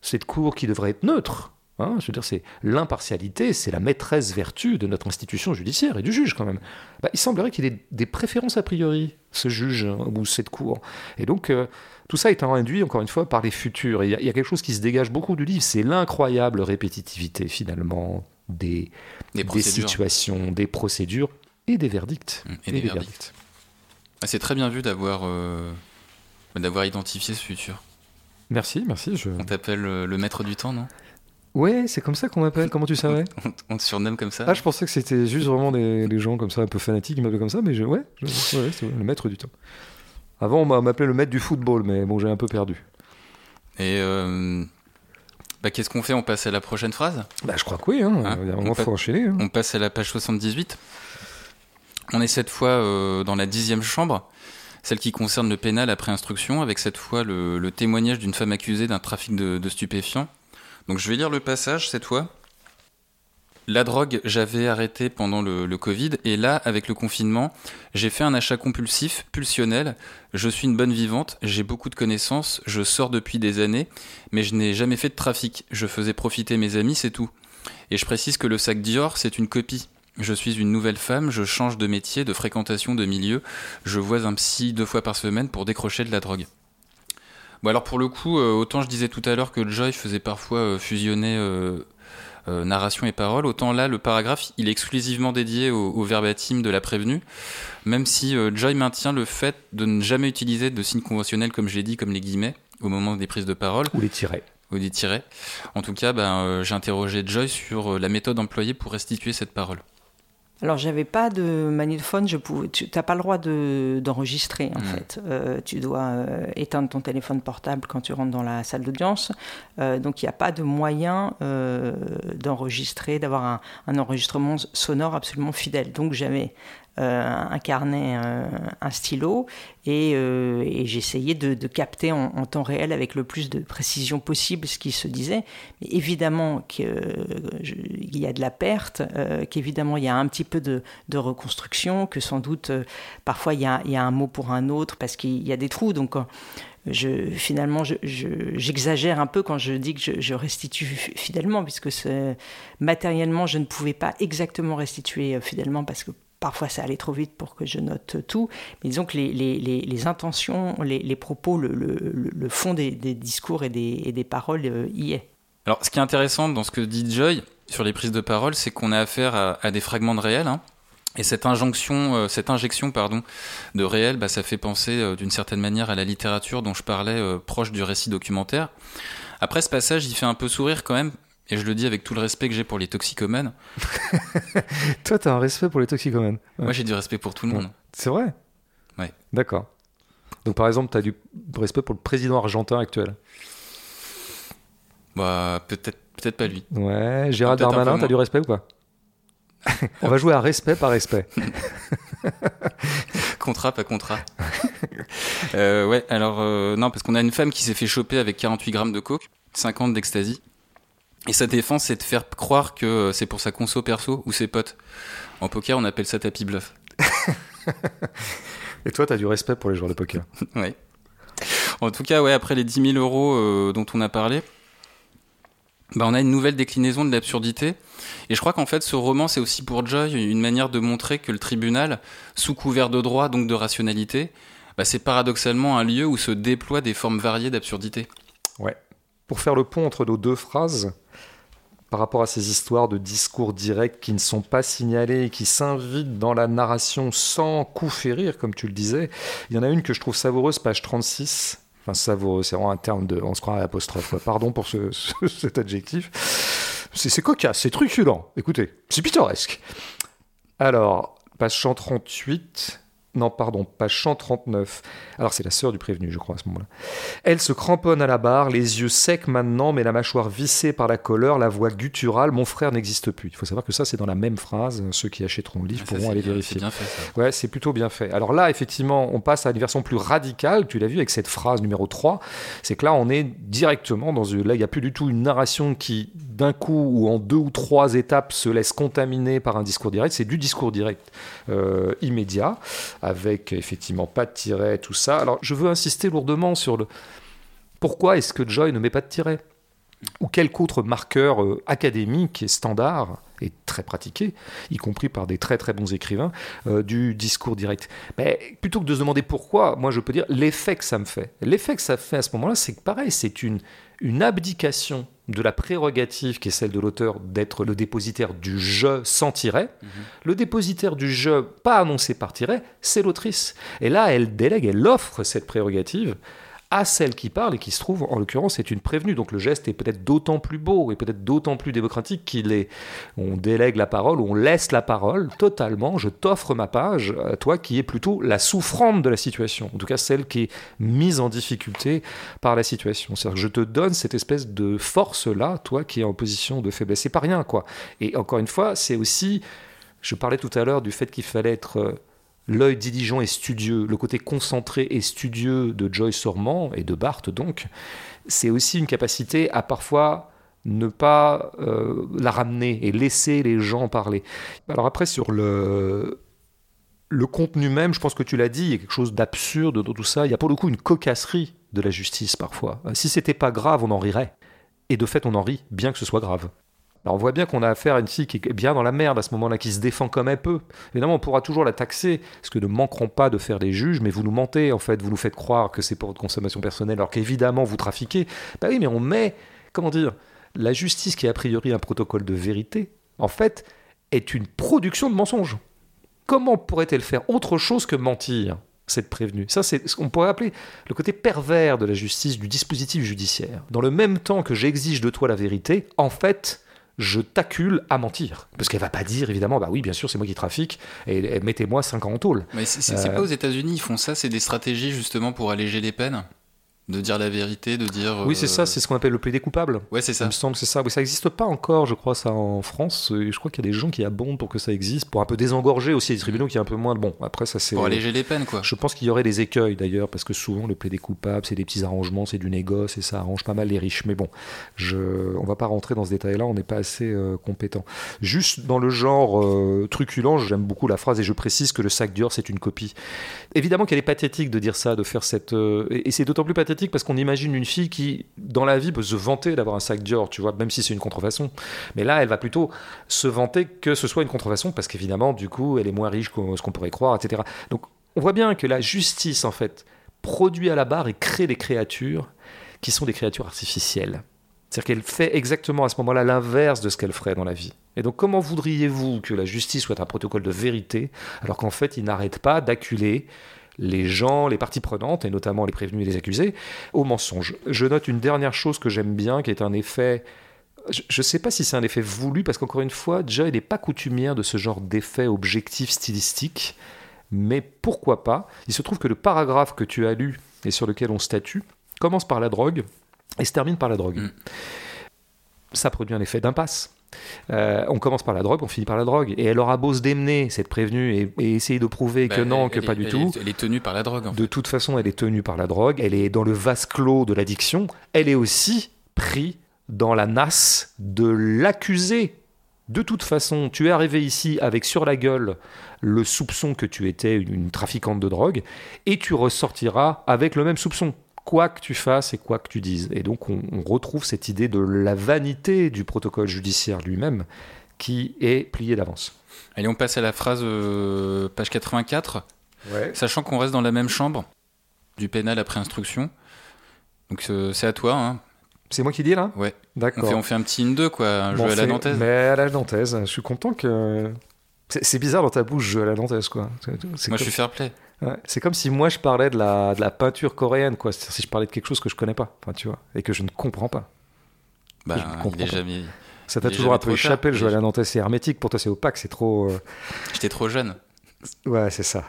cette cour qui devrait être neutre. Hein, je veux dire, c'est l'impartialité, c'est la maîtresse vertu de notre institution judiciaire et du juge quand même. Bah, il semblerait qu'il ait des préférences a priori, ce juge hein, ou cette cour. Et donc, euh, tout ça étant induit, encore une fois, par les futurs. il y, a quelque chose qui se dégage beaucoup du livre, c'est l'incroyable répétitivité finalement des, des, situations, des procédures et des verdicts. Mmh, et, des, verdicts. Ah, c'est très bien vu d'avoir euh, d'avoir identifié ce futur. Merci, merci. Je... On t'appelle euh, le maître du temps, non? Ouais, c'est comme ça qu'on m'appelle. Comment tu savais? On, te surnomme comme ça Ah, je pensais que c'était juste vraiment des, gens comme ça, un peu fanatiques, qui m'appelaient comme ça, mais je, ouais, c'est le maître du temps. Avant, on m'appelait le maître du football, mais bon, j'ai un peu perdu. Et euh, bah, qu'est-ce qu'on fait? On passe à la prochaine phrase? Bah, je crois que oui. Hein. Ah, on, faut enchaîner. Hein. On passe à la page 78. On est cette fois euh, dans la dixième chambre celle qui concerne le pénal après instruction, avec cette fois le, témoignage d'une femme accusée d'un trafic de, stupéfiants. Donc je vais lire le passage cette fois. La drogue, j'avais arrêté pendant le, Covid, et là, avec le confinement, j'ai fait un achat compulsif, pulsionnel. Je suis une bonne vivante, j'ai beaucoup de connaissances, je sors depuis des années, mais je n'ai jamais fait de trafic. Je faisais profiter mes amis, c'est tout. Et je précise que le sac Dior, c'est une copie. Je suis une nouvelle femme, je change de métier, de fréquentation, de milieu. Je vois un psy deux fois par semaine pour décrocher de la drogue. Bon alors pour le coup, euh, autant je disais tout à l'heure que Joy faisait parfois euh, fusionner euh, narration et parole, autant là, le paragraphe, il est exclusivement dédié au, au verbatim de la prévenue, même si Joy maintient le fait de ne jamais utiliser de signes conventionnels, comme je l'ai dit, comme les guillemets, au moment des prises de parole. Ou les tirets. Ou des tirets. En tout cas, ben, j'ai interrogé Joy sur la méthode employée pour restituer cette parole. Alors, j'avais pas de magnétophone, je pouvais, tu n'as pas le droit d'enregistrer en mmh. fait. Euh, tu dois euh, éteindre ton téléphone portable quand tu rentres dans la salle d'audience. Euh, donc, il n'y a pas de moyen d'enregistrer, d'avoir un, un, enregistrement sonore absolument fidèle. Donc, j'avais euh, un carnet, un, stylo, et, euh, j'essayais de, capter en, temps réel avec le plus de précision possible ce qui se disait. Mais évidemment qu'il y a de la perte, euh, qu'évidemment il y a un petit peu de, reconstruction, que sans doute parfois il y, a, un mot pour un autre parce qu'il y a des trous. Donc je, finalement, j'exagère un peu quand je dis que je restitue fidèlement, puisque matériellement, je ne pouvais pas exactement restituer fidèlement parce que Parfois, ça allait trop vite pour que je note tout. Mais disons que les, intentions, les, propos, le, fond des, discours et des, et des paroles euh, y est. Alors, ce qui est intéressant dans ce que dit Joy sur les prises de parole, c'est qu'on a affaire à, des fragments de réel. Hein. Et cette injonction, euh, cette injection pardon, de réel, bah, ça fait penser euh, d'une certaine manière à la littérature dont je parlais, proche du récit documentaire. Après, ce passage, il fait un peu sourire quand même, et je le dis avec tout le respect que j'ai pour les toxicomanes. Toi, tu as un respect pour les toxicomanes Moi, j'ai du respect pour tout le monde. C'est vrai? Ouais. D'accord. Donc, par exemple, tu as du respect pour le président argentin actuel? Bah, peut-être peut pas lui. Ouais. Gérald Darmanin, tu as du respect ou pas? On va jouer à respect par respect. contrat, pas contrat. Euh, ouais, alors, euh, non, parce qu'on a une femme qui s'est fait choper avec 48 grammes de coke, 50 d'ecstasy. Et sa défense, c'est de faire croire que c'est pour sa conso perso ou ses potes. En poker, on appelle ça tapis bluff. Et toi, tu as du respect pour les joueurs de poker. oui. En tout cas, ouais, après les 10 000 euros euh, dont on a parlé, bah, on a une nouvelle déclinaison de l'absurdité. Et je crois qu'en fait, ce roman, c'est aussi pour Joy une manière de montrer que le tribunal, sous couvert de droit, donc de rationalité, bah, c'est paradoxalement un lieu où se déploient des formes variées d'absurdité. Pour faire le pont entre nos deux phrases, par rapport à ces histoires de discours directs qui ne sont pas signalés et qui s'invitent dans la narration sans coup férir, comme tu le disais. Il y en a une que je trouve savoureuse, page 36. Enfin, savoureux, c'est vraiment un terme de. On se croit à l'apostrophe. Pardon pour ce, cet adjectif. C'est cocasse, c'est truculent. Écoutez, c'est pittoresque. Alors, page 138. Non, pardon, page 139. Alors c'est la sœur du prévenu, je crois, à ce moment-là. Elle se cramponne à la barre, les yeux secs maintenant, mais la mâchoire vissée par la colère, la voix gutturale. Mon frère n'existe plus. Il faut savoir que ça, c'est dans la même phrase. Ceux qui achèteront le livre ah, pourront aller vérifier. C'est bien fait, ça. Ouais, c'est plutôt bien fait. Alors là, effectivement, on passe à une version plus radicale. Tu l'as vu avec cette phrase numéro 3. C'est que là, on est directement dans une. Là, il n'y a plus du tout une narration qui, d'un coup ou en deux ou trois étapes, se laisse contaminer par un discours direct. C'est du discours direct euh, immédiat avec effectivement pas de tiret, tout ça. Alors je veux insister lourdement sur le pourquoi est-ce que Joy ne met pas de tiret ou quelque autre marqueur euh, académique et standard et très pratiqué, y compris par des très très bons écrivains, euh, du discours direct. Mais plutôt que de se demander pourquoi, moi je peux dire l'effet que ça me fait. L'effet que ça fait à ce moment-là, c'est que pareil, c'est une, une abdication de la prérogative qui est celle de l'auteur d'être le dépositaire du je sans tiret. Mhm. Le dépositaire du je pas annoncé par tiret, c'est l'autrice. Et là, elle délègue, elle offre cette prérogative à celle qui parle et qui se trouve, en l'occurrence, est une prévenue. Donc le geste est peut-être d'autant plus beau et peut-être d'autant plus démocratique qu'il est. On délègue la parole, on laisse la parole totalement. Je t'offre ma page, à toi qui est plutôt la souffrante de la situation. En tout cas, celle qui est mise en difficulté par la situation. C'est-à-dire que je te donne cette espèce de force-là, toi qui es en position de faiblesse. C'est pas rien, quoi. Et encore une fois, c'est aussi. Je parlais tout à l'heure du fait qu'il fallait être euh, l'œil diligent et studieux, le côté concentré et studieux de Joyce Sorman et de Barthes donc, c'est aussi une capacité à parfois ne pas euh, la ramener et laisser les gens parler. Alors après sur le le contenu même, je pense que tu l'as dit, il y a quelque chose d'absurde dans tout ça. Il y a pour le coup une cocasserie de la justice parfois. Si c'était pas grave, on en rirait. Et de fait, on en rit, bien que ce soit grave. On voit bien qu'on a affaire à une fille qui est bien dans la merde à ce moment-là, qui se défend comme elle peut. Évidemment, on pourra toujours la taxer, parce que ne manqueront pas de faire des juges, mais vous nous mentez, en fait, vous nous faites croire que c'est pour votre consommation personnelle, alors qu'évidemment vous trafiquez. Bah oui, mais on met, comment dire, la justice qui est a priori un protocole de vérité, en fait, est une production de mensonges. Comment pourrait-elle faire autre chose que mentir cette prévenue? Ça, c'est ce qu'on pourrait appeler le côté pervers de la justice, du dispositif judiciaire. Dans le même temps que j'exige de toi la vérité, en fait, je t'accule à mentir. Parce qu'elle va pas dire, évidemment, bah oui, bien sûr, c'est moi qui trafique, et, mettez-moi 5 ans en tôle. Mais c'est pas aux États-Unis, ils font ça, c'est des stratégies justement pour alléger les peines? De dire la vérité, de dire. Oui, c'est ça, euh, c'est ce qu'on appelle le plaidé coupable. Ouais, c'est ça. Il me semble que c'est ça. Oui, ça n'existe pas encore, je crois, ça en France. Et je crois qu'il y a des gens qui abondent pour que ça existe, pour un peu désengorger aussi les tribunaux qui est un peu moins. Bon, après, ça c'est. Pour alléger les peines, quoi. Je pense qu'il y aurait des écueils d'ailleurs, parce que souvent le plaidé coupable, c'est des petits arrangements, c'est du négoce et ça arrange pas mal les riches. Mais bon, je... on va pas rentrer dans ce détail-là, on n'est pas assez euh, compétent. Juste dans le genre euh, truculent, j'aime beaucoup la phrase et je précise que le sac Dior, c'est une copie. Évidemment qu'elle est pathétique de dire ça, de faire cette. et c'est d'autant plus pathétique parce qu'on imagine une fille qui, dans la vie, peut se vanter d'avoir un sac Dior, tu vois, même si c'est une contrefaçon. Mais là, elle va plutôt se vanter que ce soit une contrefaçon, parce qu'évidemment, du coup, elle est moins riche que ce qu'on pourrait croire, etc. Donc, on voit bien que la justice, en fait, produit à la barre et crée des créatures qui sont des créatures artificielles. C'est-à-dire qu'elle fait exactement à ce moment-là l'inverse de ce qu'elle ferait dans la vie. Et donc comment voudriez-vous que la justice soit un protocole de vérité alors qu'en fait il n'arrête pas d'acculer les gens, les parties prenantes, et notamment les prévenus et les accusés, au mensonge. Je note une dernière chose que j'aime bien, qui est un effet je ne sais pas si c'est un effet voulu, parce qu'encore une fois, Joy n'est pas coutumière de ce genre d'effet objectif stylistique, mais pourquoi pas? Il se trouve que le paragraphe que tu as lu et sur lequel on statue commence par la drogue et se termine par la drogue. Mm. Ça produit un effet d'impasse. Euh, on commence par la drogue, on finit par la drogue. Et elle aura beau se démener, cette prévenue, et, essayer de prouver que bah, non, que pas du tout. elle est tenue par la drogue. De toute façon, elle est tenue par la drogue. Elle est dans le vase clos de l'addiction. Elle est aussi prise dans la nasse de l'accusé. De toute façon, tu es arrivé ici avec sur la gueule le soupçon que tu étais une trafiquante de drogue, et tu ressortiras avec le même soupçon quoi que tu fasses et quoi que tu dises. Et donc on, retrouve cette idée de la vanité du protocole judiciaire lui-même qui est plié d'avance. Allez, on passe à la phrase euh, page 84. Sachant qu'on reste dans la même chambre du pénal après instruction. Donc euh, c'est à toi. Hein. C'est moi qui dis là? Ouais. D'accord. On fait, un petit 2 quoi, un jeu à la nantaise. Mais à la nantaise, je suis content que. C'est bizarre dans ta bouche, jeu à la nantaise quoi. Moi je suis fair play c'est comme si moi je parlais de la, de la peinture coréenne, quoi. Si je parlais de quelque chose que je connais pas, enfin, tu vois, et que je ne comprends pas. Bah, il est jamais. Ça t'a toujours un peu échappé, le jeu à la Nantes, c'est hermétique. Pour toi, c'est opaque, c'est trop. Euh, J'étais trop jeune. Ouais, c'est ça.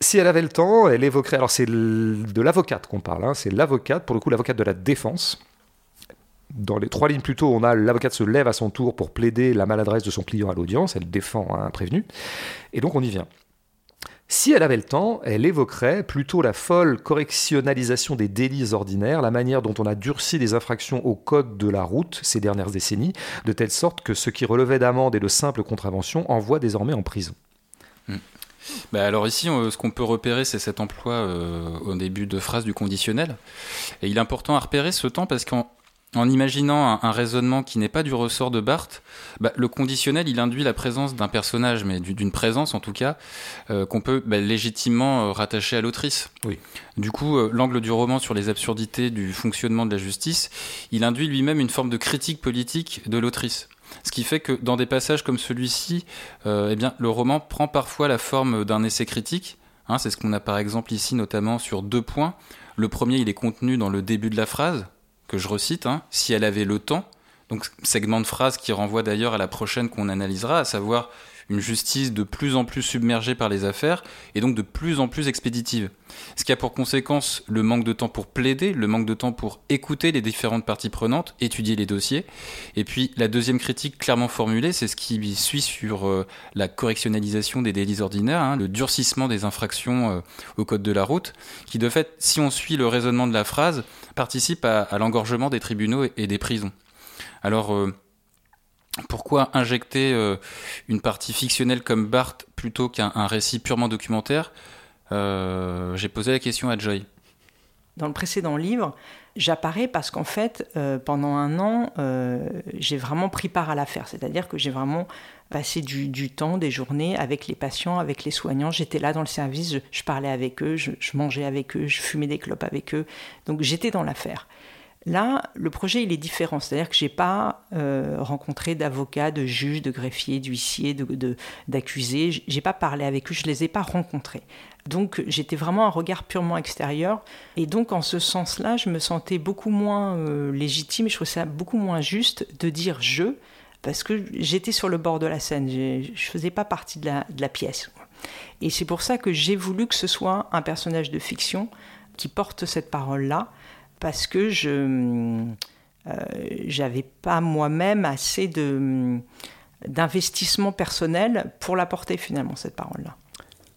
Si elle avait le temps, elle évoquerait. Alors, c'est de l'avocate qu'on parle, hein. c'est l'avocate, pour le coup, l'avocate de la défense. Dans les trois lignes plus tôt, on a l'avocate se lève à son tour pour plaider la maladresse de son client à l'audience, elle défend un prévenu, et donc on y vient. Si elle avait le temps, elle évoquerait plutôt la folle correctionnalisation des délits ordinaires, la manière dont on a durci les infractions au code de la route ces dernières décennies, de telle sorte que ce qui relevait d'amende et de simples contraventions envoie désormais en prison. Bah alors ici, ce qu'on peut repérer, c'est cet emploi euh, au début de phrase du conditionnel. Et il est important à repérer ce temps parce qu'en en imaginant un, raisonnement qui n'est pas du ressort de Barthes, bah, le conditionnel, il induit la présence d'un personnage, mais d'une présence en tout cas, euh, qu'on peut bah, légitimement euh, rattacher à l'autrice. Oui. Du coup, euh, l'angle du roman sur les absurdités du fonctionnement de la justice, il induit lui-même une forme de critique politique de l'autrice. Ce qui fait que dans des passages comme celui-ci, eh bien, le roman prend parfois la forme d'un essai critique. Hein, c'est ce qu'on a par exemple ici, notamment sur deux points. Le premier, il est contenu dans le début de la phrase, que je recite, hein, si elle avait le temps, donc segment de phrase qui renvoie d'ailleurs à la prochaine qu'on analysera, à savoir une justice de plus en plus submergée par les affaires et donc de plus en plus expéditive. Ce qui a pour conséquence le manque de temps pour plaider, le manque de temps pour écouter les différentes parties prenantes, étudier les dossiers. Et puis la deuxième critique clairement formulée, c'est ce qui suit sur euh, la correctionnalisation des délits ordinaires, hein, le durcissement des infractions euh, au code de la route, qui de fait, si on suit le raisonnement de la phrase, participe à, l'engorgement des tribunaux et, des prisons. Alors, euh, pourquoi injecter euh, une partie fictionnelle comme Barthes plutôt qu'un récit purement documentaire? Euh, J'ai posé la question à Joy. Dans le précédent livre, j'apparais parce qu'en fait, pendant un an, j'ai vraiment pris part à l'affaire. C'est-à-dire que j'ai vraiment passé du, temps, des journées avec les patients, avec les soignants. J'étais là dans le service, je, parlais avec eux, je, mangeais avec eux, je fumais des clopes avec eux. Donc j'étais dans l'affaire. Là, le projet, il est différent. C'est-à-dire que je n'ai pas euh, rencontré d'avocats, de juges, de greffiers, d'huissiers, d'accusés. De, je n'ai pas parlé avec eux, je ne les ai pas rencontrés. Donc, j'étais vraiment un regard purement extérieur. Et donc, en ce sens-là, je me sentais beaucoup moins euh, légitime. Je trouvais ça beaucoup moins juste de dire je, parce que j'étais sur le bord de la scène. Je ne faisais pas partie de la, pièce. Et c'est pour ça que j'ai voulu que ce soit un personnage de fiction qui porte cette parole-là parce que je n'avais euh, pas moi-même assez d'investissement personnel pour la porter finalement cette parole-là.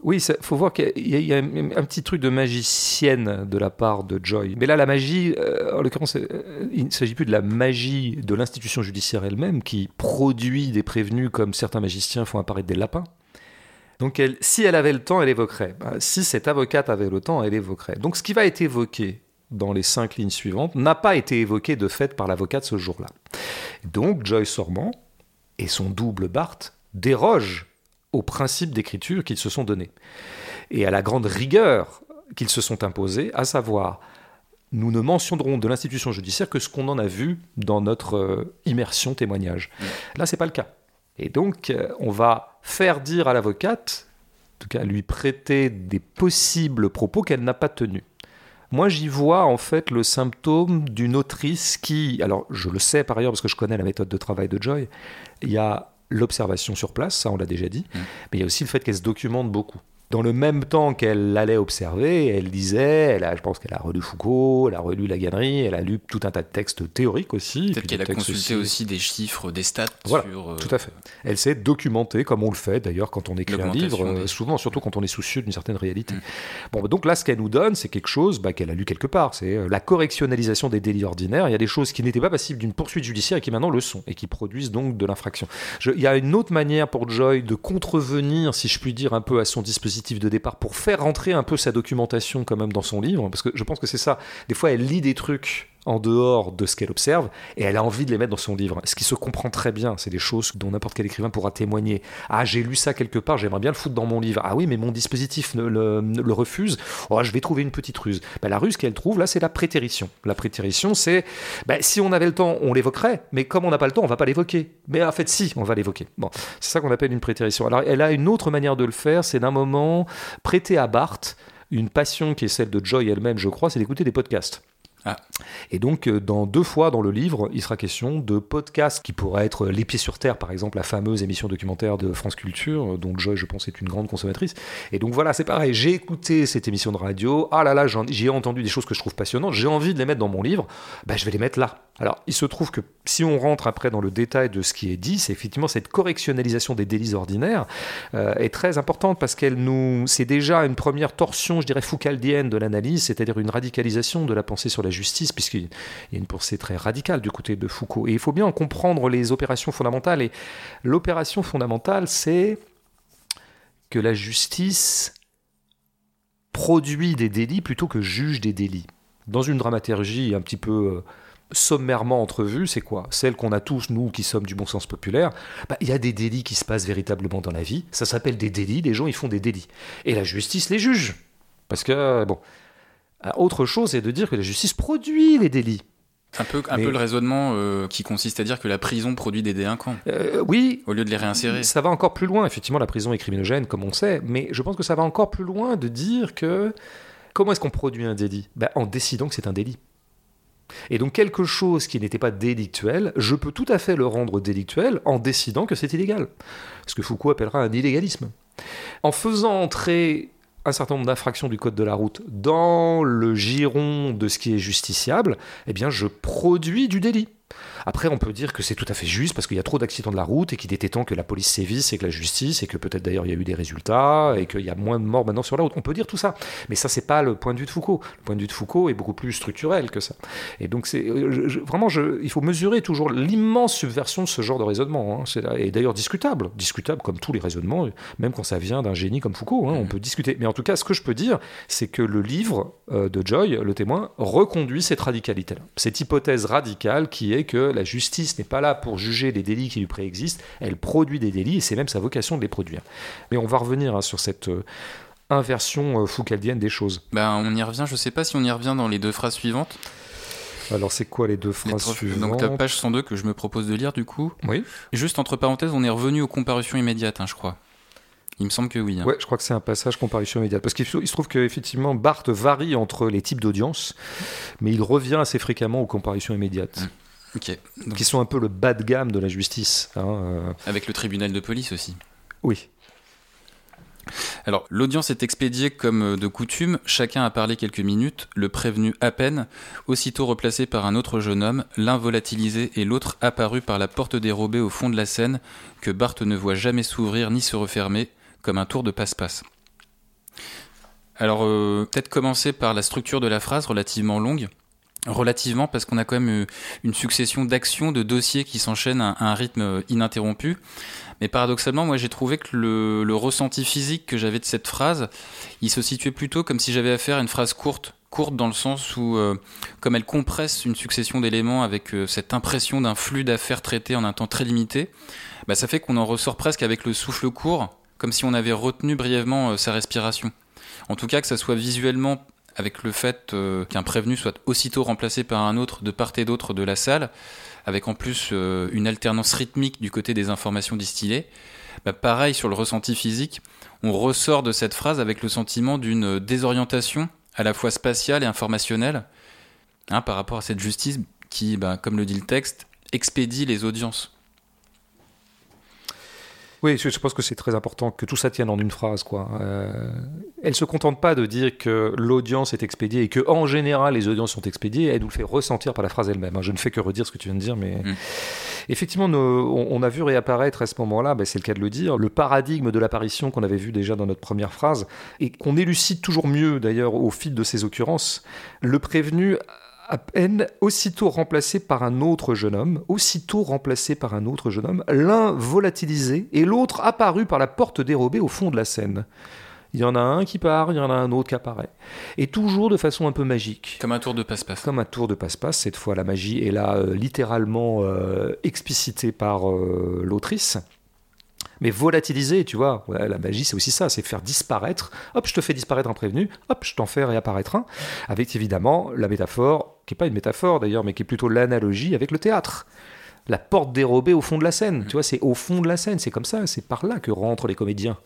Oui, il faut voir qu'il y, a un, petit truc de magicienne de la part de Joy. Mais là, la magie, euh, en l'occurrence, euh, il ne s'agit plus de la magie de l'institution judiciaire elle-même qui produit des prévenus comme certains magiciens font apparaître des lapins. Donc, si elle avait le temps, elle évoquerait. Bah, si cette avocate avait le temps, elle évoquerait. Donc, ce qui va être évoqué dans les cinq lignes suivantes, n'a pas été évoqué de fait par l'avocat de ce jour-là. Donc Joyce Sormand et son double Bart dérogent aux principes d'écriture qu'ils se sont donnés et à la grande rigueur qu'ils se sont imposés, à savoir nous ne mentionnerons de l'institution judiciaire que ce qu'on en a vu dans notre euh, immersion témoignage. Là, c'est pas le cas. Et donc, euh, on va faire dire à l'avocate, en tout cas lui prêter des possibles propos qu'elle n'a pas tenus. Moi, j'y vois en fait le symptôme d'une autrice qui, alors je le sais par ailleurs parce que je connais la méthode de travail de Joy, il y a l'observation sur place, ça on l'a déjà dit, mmh. mais il y a aussi le fait qu'elle se documente beaucoup dans le même temps qu'elle allait observer, elle lisait, elle a, je pense qu'elle a relu Foucault, elle a relu La Gannerie, elle a lu tout un tas de textes théoriques aussi. Peut-être qu'elle a consulté aussi. des chiffres, des stats voilà, sur... Euh, tout à fait. Elle s'est documentée, comme on le fait d'ailleurs quand on écrit un livre, euh, souvent, surtout quand on est soucieux d'une certaine réalité. Mm. Bon, donc là, ce qu'elle nous donne, c'est quelque chose bah, qu'elle a lu quelque part. C'est euh, la correctionnalisation des délits ordinaires. Il y a des choses qui n'étaient pas passibles d'une poursuite judiciaire et qui maintenant le sont, et qui produisent donc de l'infraction. Il y a une autre manière pour Joy de contrevenir, si je puis dire, un peu à son dispositif de départ pour faire rentrer un peu sa documentation quand même dans son livre, parce que je pense que c'est ça. Des fois, elle lit des trucs en dehors de ce qu'elle observe et elle a envie de les mettre dans son livre. Ce qui se comprend très bien, c'est des choses dont n'importe quel écrivain pourra témoigner. Ah, j'ai lu ça quelque part, j'aimerais bien le foutre dans mon livre. Ah oui, mais mon dispositif ne, le, refuse. Oh, je vais trouver une petite ruse. Ben, la ruse qu'elle trouve, là, c'est la prétérition. La prétérition, c'est ben, si on avait le temps, on l'évoquerait, mais comme on n'a pas le temps, on va pas l'évoquer. Mais en fait, si, on va l'évoquer. C'est ça qu'on appelle une prétérition. Alors, elle a une autre manière de le faire, c'est d'un moment prêter à Barthes une passion qui est celle de Joy elle-même, je crois, c'est d'écouter des podcasts. Ah. Et donc, euh, dans deux fois dans le livre, il sera question de podcasts qui pourraient être Les Pieds sur Terre, par exemple, la fameuse émission documentaire de France Culture, euh, dont Joy, je pense, est une grande consommatrice. Et donc voilà, c'est pareil, j'ai écouté cette émission de radio, ah là là, j'ai entendu des choses que je trouve passionnantes, j'ai envie de les mettre dans mon livre, bah, je vais les mettre là. Alors, il se trouve que si on rentre après dans le détail de ce qui est dit, c'est effectivement cette correctionnalisation des délits ordinaires euh, est très importante parce qu'elle nous, c'est déjà une première torsion, je dirais, foucaldienne de l'analyse, c'est-à-dire une radicalisation de la pensée sur la justice, puisqu'il y a une pensée très radicale du côté de Foucault. Et il faut bien en comprendre les opérations fondamentales. Et l'opération fondamentale, c'est que la justice produit des délits plutôt que juge des délits. Dans une dramaturgie un petit peu... Euh, sommairement entrevue, c'est quoi? Celle qu'on a tous, nous qui sommes du bon sens populaire. Bah, il y a des délits qui se passent véritablement dans la vie. Ça s'appelle des délits. Les gens, ils font des délits. Et la justice les juge. Parce que, bon. Autre chose, c'est de dire que la justice produit les délits. Un peu, un peu le raisonnement euh, qui consiste à dire que la prison produit des délinquants. Euh, oui. Au lieu de les réinsérer. Ça va encore plus loin. Effectivement, la prison est criminogène, comme on sait. Mais je pense que ça va encore plus loin de dire que. Comment est-ce qu'on produit un délit? Ben, En décidant que c'est un délit. Et donc quelque chose qui n'était pas délictuel, je peux tout à fait le rendre délictuel en décidant que c'est illégal. Ce que Foucault appellera un illégalisme. En faisant entrer un certain nombre d'infractions du code de la route dans le giron de ce qui est justiciable, eh bien je produis du délit. Après, on peut dire que c'est tout à fait juste parce qu'il y a trop d'accidents de la route et qu'il était temps que la police sévisse et que la justice et que peut-être d'ailleurs il y a eu des résultats et qu'il y a moins de morts maintenant sur la route. On peut dire tout ça, mais ça c'est pas le point de vue de Foucault. Le point de vue de Foucault est beaucoup plus structurel que ça. Et donc c'est euh, vraiment, il faut mesurer toujours l'immense subversion de ce genre de raisonnement. Hein. Et d'ailleurs discutable, discutable comme tous les raisonnements, même quand ça vient d'un génie comme Foucault. Hein, on peut discuter. Mais en tout cas, ce que je peux dire, c'est que le livre euh, de Joy, Le Témoin, reconduit cette radicalité-là, cette hypothèse radicale qui est que la justice n'est pas là pour juger les délits qui lui préexistent, elle produit des délits et c'est même sa vocation de les produire. Mais on va revenir hein, sur cette euh, inversion euh, foucaldienne des choses. Ben, on y revient, je ne sais pas si on y revient dans les deux phrases suivantes. Alors, c'est quoi les deux phrases suivantes? Donc, la page 102 que je me propose de lire, du coup. Oui. Juste entre parenthèses, on est revenu aux comparutions immédiates, hein, je crois. Il me semble que oui. hein. Ouais, je crois que c'est un passage comparution immédiate. Parce qu'il se trouve qu'effectivement, Barthes varie entre les types d'audience, mais il revient assez fréquemment aux comparutions immédiates, Ok. Donc, qui sont un peu le bas de gamme de la justice. hein, euh, avec le tribunal de police aussi. Oui. Alors, l'audience est expédiée comme euh, de coutume, chacun a parlé quelques minutes, le prévenu à peine, aussitôt replacé par un autre jeune homme, l'un volatilisé et l'autre apparu par la porte dérobée au fond de la scène, que Barthes ne voit jamais s'ouvrir ni se refermer, comme un tour de passe-passe. Alors, euh, peut-être commencer par la structure de la phrase relativement longue. Relativement, parce qu'on a quand même euh, une succession d'actions, de dossiers qui s'enchaînent à un rythme euh, ininterrompu. Mais paradoxalement, moi j'ai trouvé que le, le ressenti physique que j'avais de cette phrase, il se situait plutôt comme si j'avais affaire à une phrase courte. Courte dans le sens où, euh, comme elle compresse une succession d'éléments avec euh, cette impression d'un flux d'affaires traitées en un temps très limité, bah, ça fait qu'on en ressort presque avec le souffle court, comme si on avait retenu brièvement sa respiration. En tout cas, que ça soit visuellement avec le fait euh, qu'un prévenu soit aussitôt remplacé par un autre de part et d'autre de la salle, avec en plus euh, une alternance rythmique du côté des informations distillées, bah, pareil sur le ressenti physique, on ressort de cette phrase avec le sentiment d'une désorientation à la fois spatiale et informationnelle hein, par rapport à cette justice qui, bah, comme le dit le texte, expédie les audiences. Oui, je pense que c'est très important que tout ça tienne en une phrase. Quoi. Euh, elle se contente pas de dire que l'audience est expédiée et que en général les audiences sont expédiées. Elle nous le fait ressentir par la phrase elle-même. hein. Je ne fais que redire ce que tu viens de dire, mais Mm. effectivement, on, on a vu réapparaître à ce moment-là, ben, c'est le cas de le dire, le paradigme de l'apparition qu'on avait vu déjà dans notre première phrase et qu'on élucide toujours mieux d'ailleurs au fil de ces occurrences. Le prévenu à peine aussitôt remplacé par un autre jeune homme, aussitôt remplacé par un autre jeune homme, l'un volatilisé et l'autre apparu par la porte dérobée au fond de la scène. Il y en a un qui part, il y en a un autre qui apparaît. Et toujours de façon un peu magique. Comme un tour de passe-passe. Comme un tour de passe-passe, cette fois la magie est là euh, littéralement euh, explicitée par euh, l'autrice. Mais volatilisée, tu vois, la magie c'est aussi ça, c'est faire disparaître, hop, je te fais disparaître un prévenu, hop, je t'en fais réapparaître un, avec évidemment la métaphore, qui n'est pas une métaphore d'ailleurs, mais qui est plutôt l'analogie avec le théâtre. La porte dérobée au fond de la scène, tu vois, c'est au fond de la scène, c'est comme ça, c'est par là que rentrent les comédiens.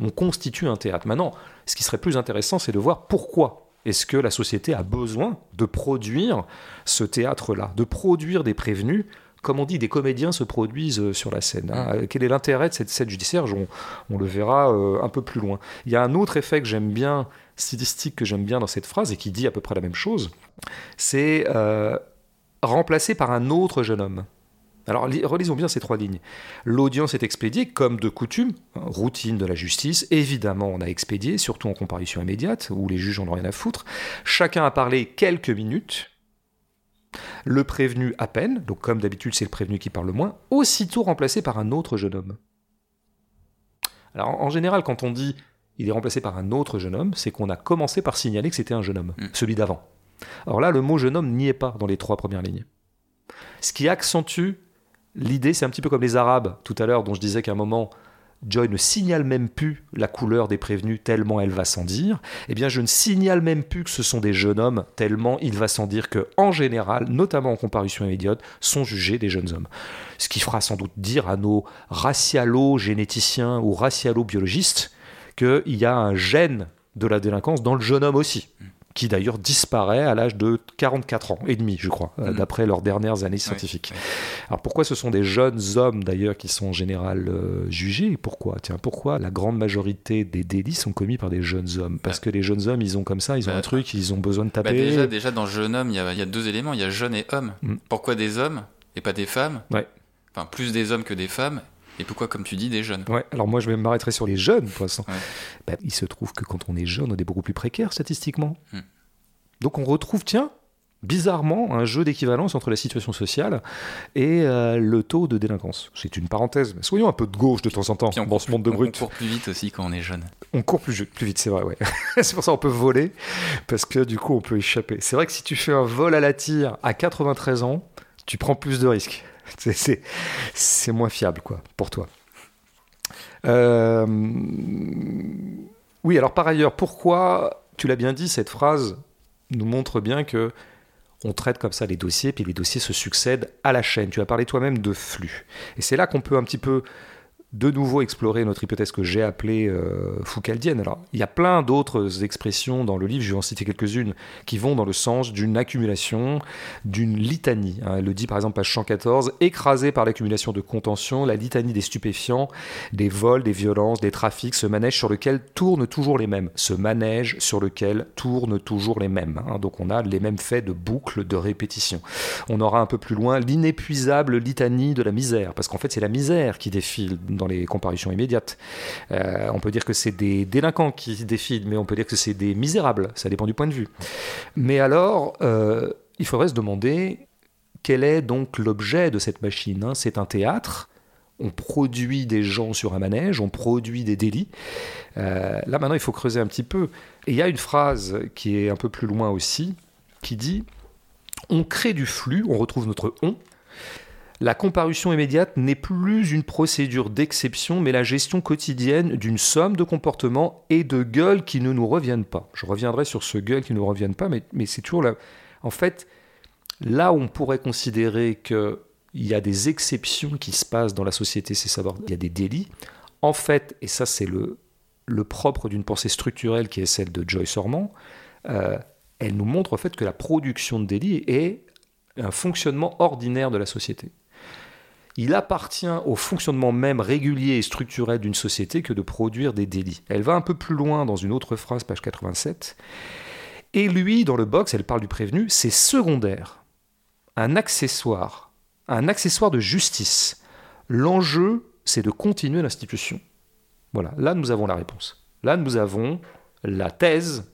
On constitue un théâtre. Maintenant, ce qui serait plus intéressant, c'est de voir pourquoi est-ce que la société a besoin de produire ce théâtre-là, de produire des prévenus comme on dit, des comédiens se produisent euh, sur la scène. hein. Euh, Quel est l'intérêt de cette scène judiciaire? On, on le verra euh, un peu plus loin. Il y a un autre effet que j'aime bien, stylistique que j'aime bien dans cette phrase et qui dit à peu près la même chose, c'est euh, remplacé par un autre jeune homme. Alors li- relisons bien ces trois lignes. L'audience est expédiée comme de coutume, routine de la justice. Évidemment, on a expédié, surtout en comparution immédiate, où les juges en ont rien à foutre. Chacun a parlé quelques minutes. Le prévenu à peine, donc comme d'habitude c'est le prévenu qui parle le moins, aussitôt remplacé par un autre jeune homme. Alors en général, quand on dit il est remplacé par un autre jeune homme, c'est qu'on a commencé par signaler que c'était un jeune homme, Mm. celui d'avant. Alors là, le mot jeune homme n'y est pas dans les trois premières lignes. Ce qui accentue l'idée, c'est un petit peu comme les Arabes tout à l'heure, dont je disais qu'à un moment, Joy ne signale même plus la couleur des prévenus tellement elle va sans dire. Eh bien, je ne signale même plus que ce sont des jeunes hommes tellement il va sans dire que, en général, notamment en comparution immédiate, sont jugés des jeunes hommes. Ce qui fera sans doute dire à nos racialo-généticiens ou racialo-biologistes qu'il y a un gène de la délinquance dans le jeune homme aussi, qui d'ailleurs disparaît à l'âge de 44 ans et demi, je crois, euh, Mhm. d'après leurs dernières années scientifiques. Alors pourquoi ce sont des jeunes hommes d'ailleurs qui sont en général euh, jugés Pourquoi? Tiens, pourquoi la grande majorité des délits sont commis par des jeunes hommes? Parce Bah. que les jeunes hommes, ils ont comme ça, ils ont Bah, un truc, ils ont besoin de Bah, taper. déjà, déjà, dans jeune homme, il y a, il y a deux éléments. Il y a jeune et homme. Mm. Pourquoi des hommes et pas des femmes? Ouais. Enfin, plus des hommes que des femmes. Et pourquoi, comme tu dis, des jeunes? Ouais, alors moi je vais m'arrêter sur les jeunes pour l'instant. Ouais. Bah, il se trouve que quand on est jeune, on est beaucoup plus précaire statistiquement. Hmm. Donc on retrouve, tiens, bizarrement, un jeu d'équivalence entre la situation sociale et euh, le taux de délinquance. C'est une parenthèse, mais soyons un peu de gauche de temps en temps Puis on dans ce monde de on, on brut. court plus vite aussi quand on est jeune. On court plus, plus vite, c'est vrai, ouais. c'est pour ça qu'on peut voler, parce que du coup on peut échapper. C'est vrai que si tu fais un vol à la tire à 93 ans, tu prends plus de risques. C'est- moins fiable, quoi, pour toi. Euh, Oui, alors par ailleurs, pourquoi, tu l'as bien dit, cette phrase nous montre bien que on traite comme ça les dossiers, puis les dossiers se succèdent à la chaîne. Tu as parlé toi-même de flux. Et c'est là qu'on peut un petit peu de nouveau explorer notre hypothèse que j'ai appelée euh, Foucaldienne. Alors, il y a plein d'autres expressions dans le livre, je vais en citer quelques-unes, qui vont dans le sens d'une accumulation, d'une litanie. Hein. Elle le dit par exemple, page 114, écrasée par l'accumulation de contention, la litanie des stupéfiants, des vols, des violences, des trafics, ce manège sur lequel tournent toujours les mêmes. Ce manège sur lequel tournent toujours les mêmes. Hein. Donc, on a les mêmes faits de boucle, de répétition. On aura un peu plus loin l'inépuisable litanie de la misère, parce qu'en fait, c'est la misère qui défile dans les comparutions immédiates. Euh, on peut dire que c'est des délinquants qui défilent, mais on peut dire que c'est des misérables, ça dépend du point de vue. Mais alors, euh, il faudrait se demander quel est donc l'objet de cette machine hein C'est un théâtre on produit des gens sur un manège, on produit des délits. Euh, là maintenant, il faut creuser un petit peu. Et il y a une phrase qui est un peu plus loin aussi, qui dit On crée du flux, on retrouve notre on, la comparution immédiate n'est plus une procédure d'exception, mais la gestion quotidienne d'une somme de comportements et de gueules qui ne nous reviennent pas. Je reviendrai sur ce gueule qui ne nous reviennent pas, mais, c'est toujours là. En fait, là où on pourrait considérer qu'il y a des exceptions qui se passent dans la société, c'est savoir qu'il y a des délits. En fait, et ça c'est le, propre d'une pensée structurelle qui est celle de Joyce Ormond, euh, elle nous montre en fait que la production de délits est un fonctionnement ordinaire de la société il appartient au fonctionnement même régulier et structurel d'une société que de produire des délits. Elle va un peu plus loin dans une autre phrase, page 87. Et lui, dans le box, elle parle du prévenu, c'est secondaire, un accessoire, un accessoire de justice. L'enjeu, c'est de continuer l'institution. Voilà, là nous avons la réponse. Là nous avons la thèse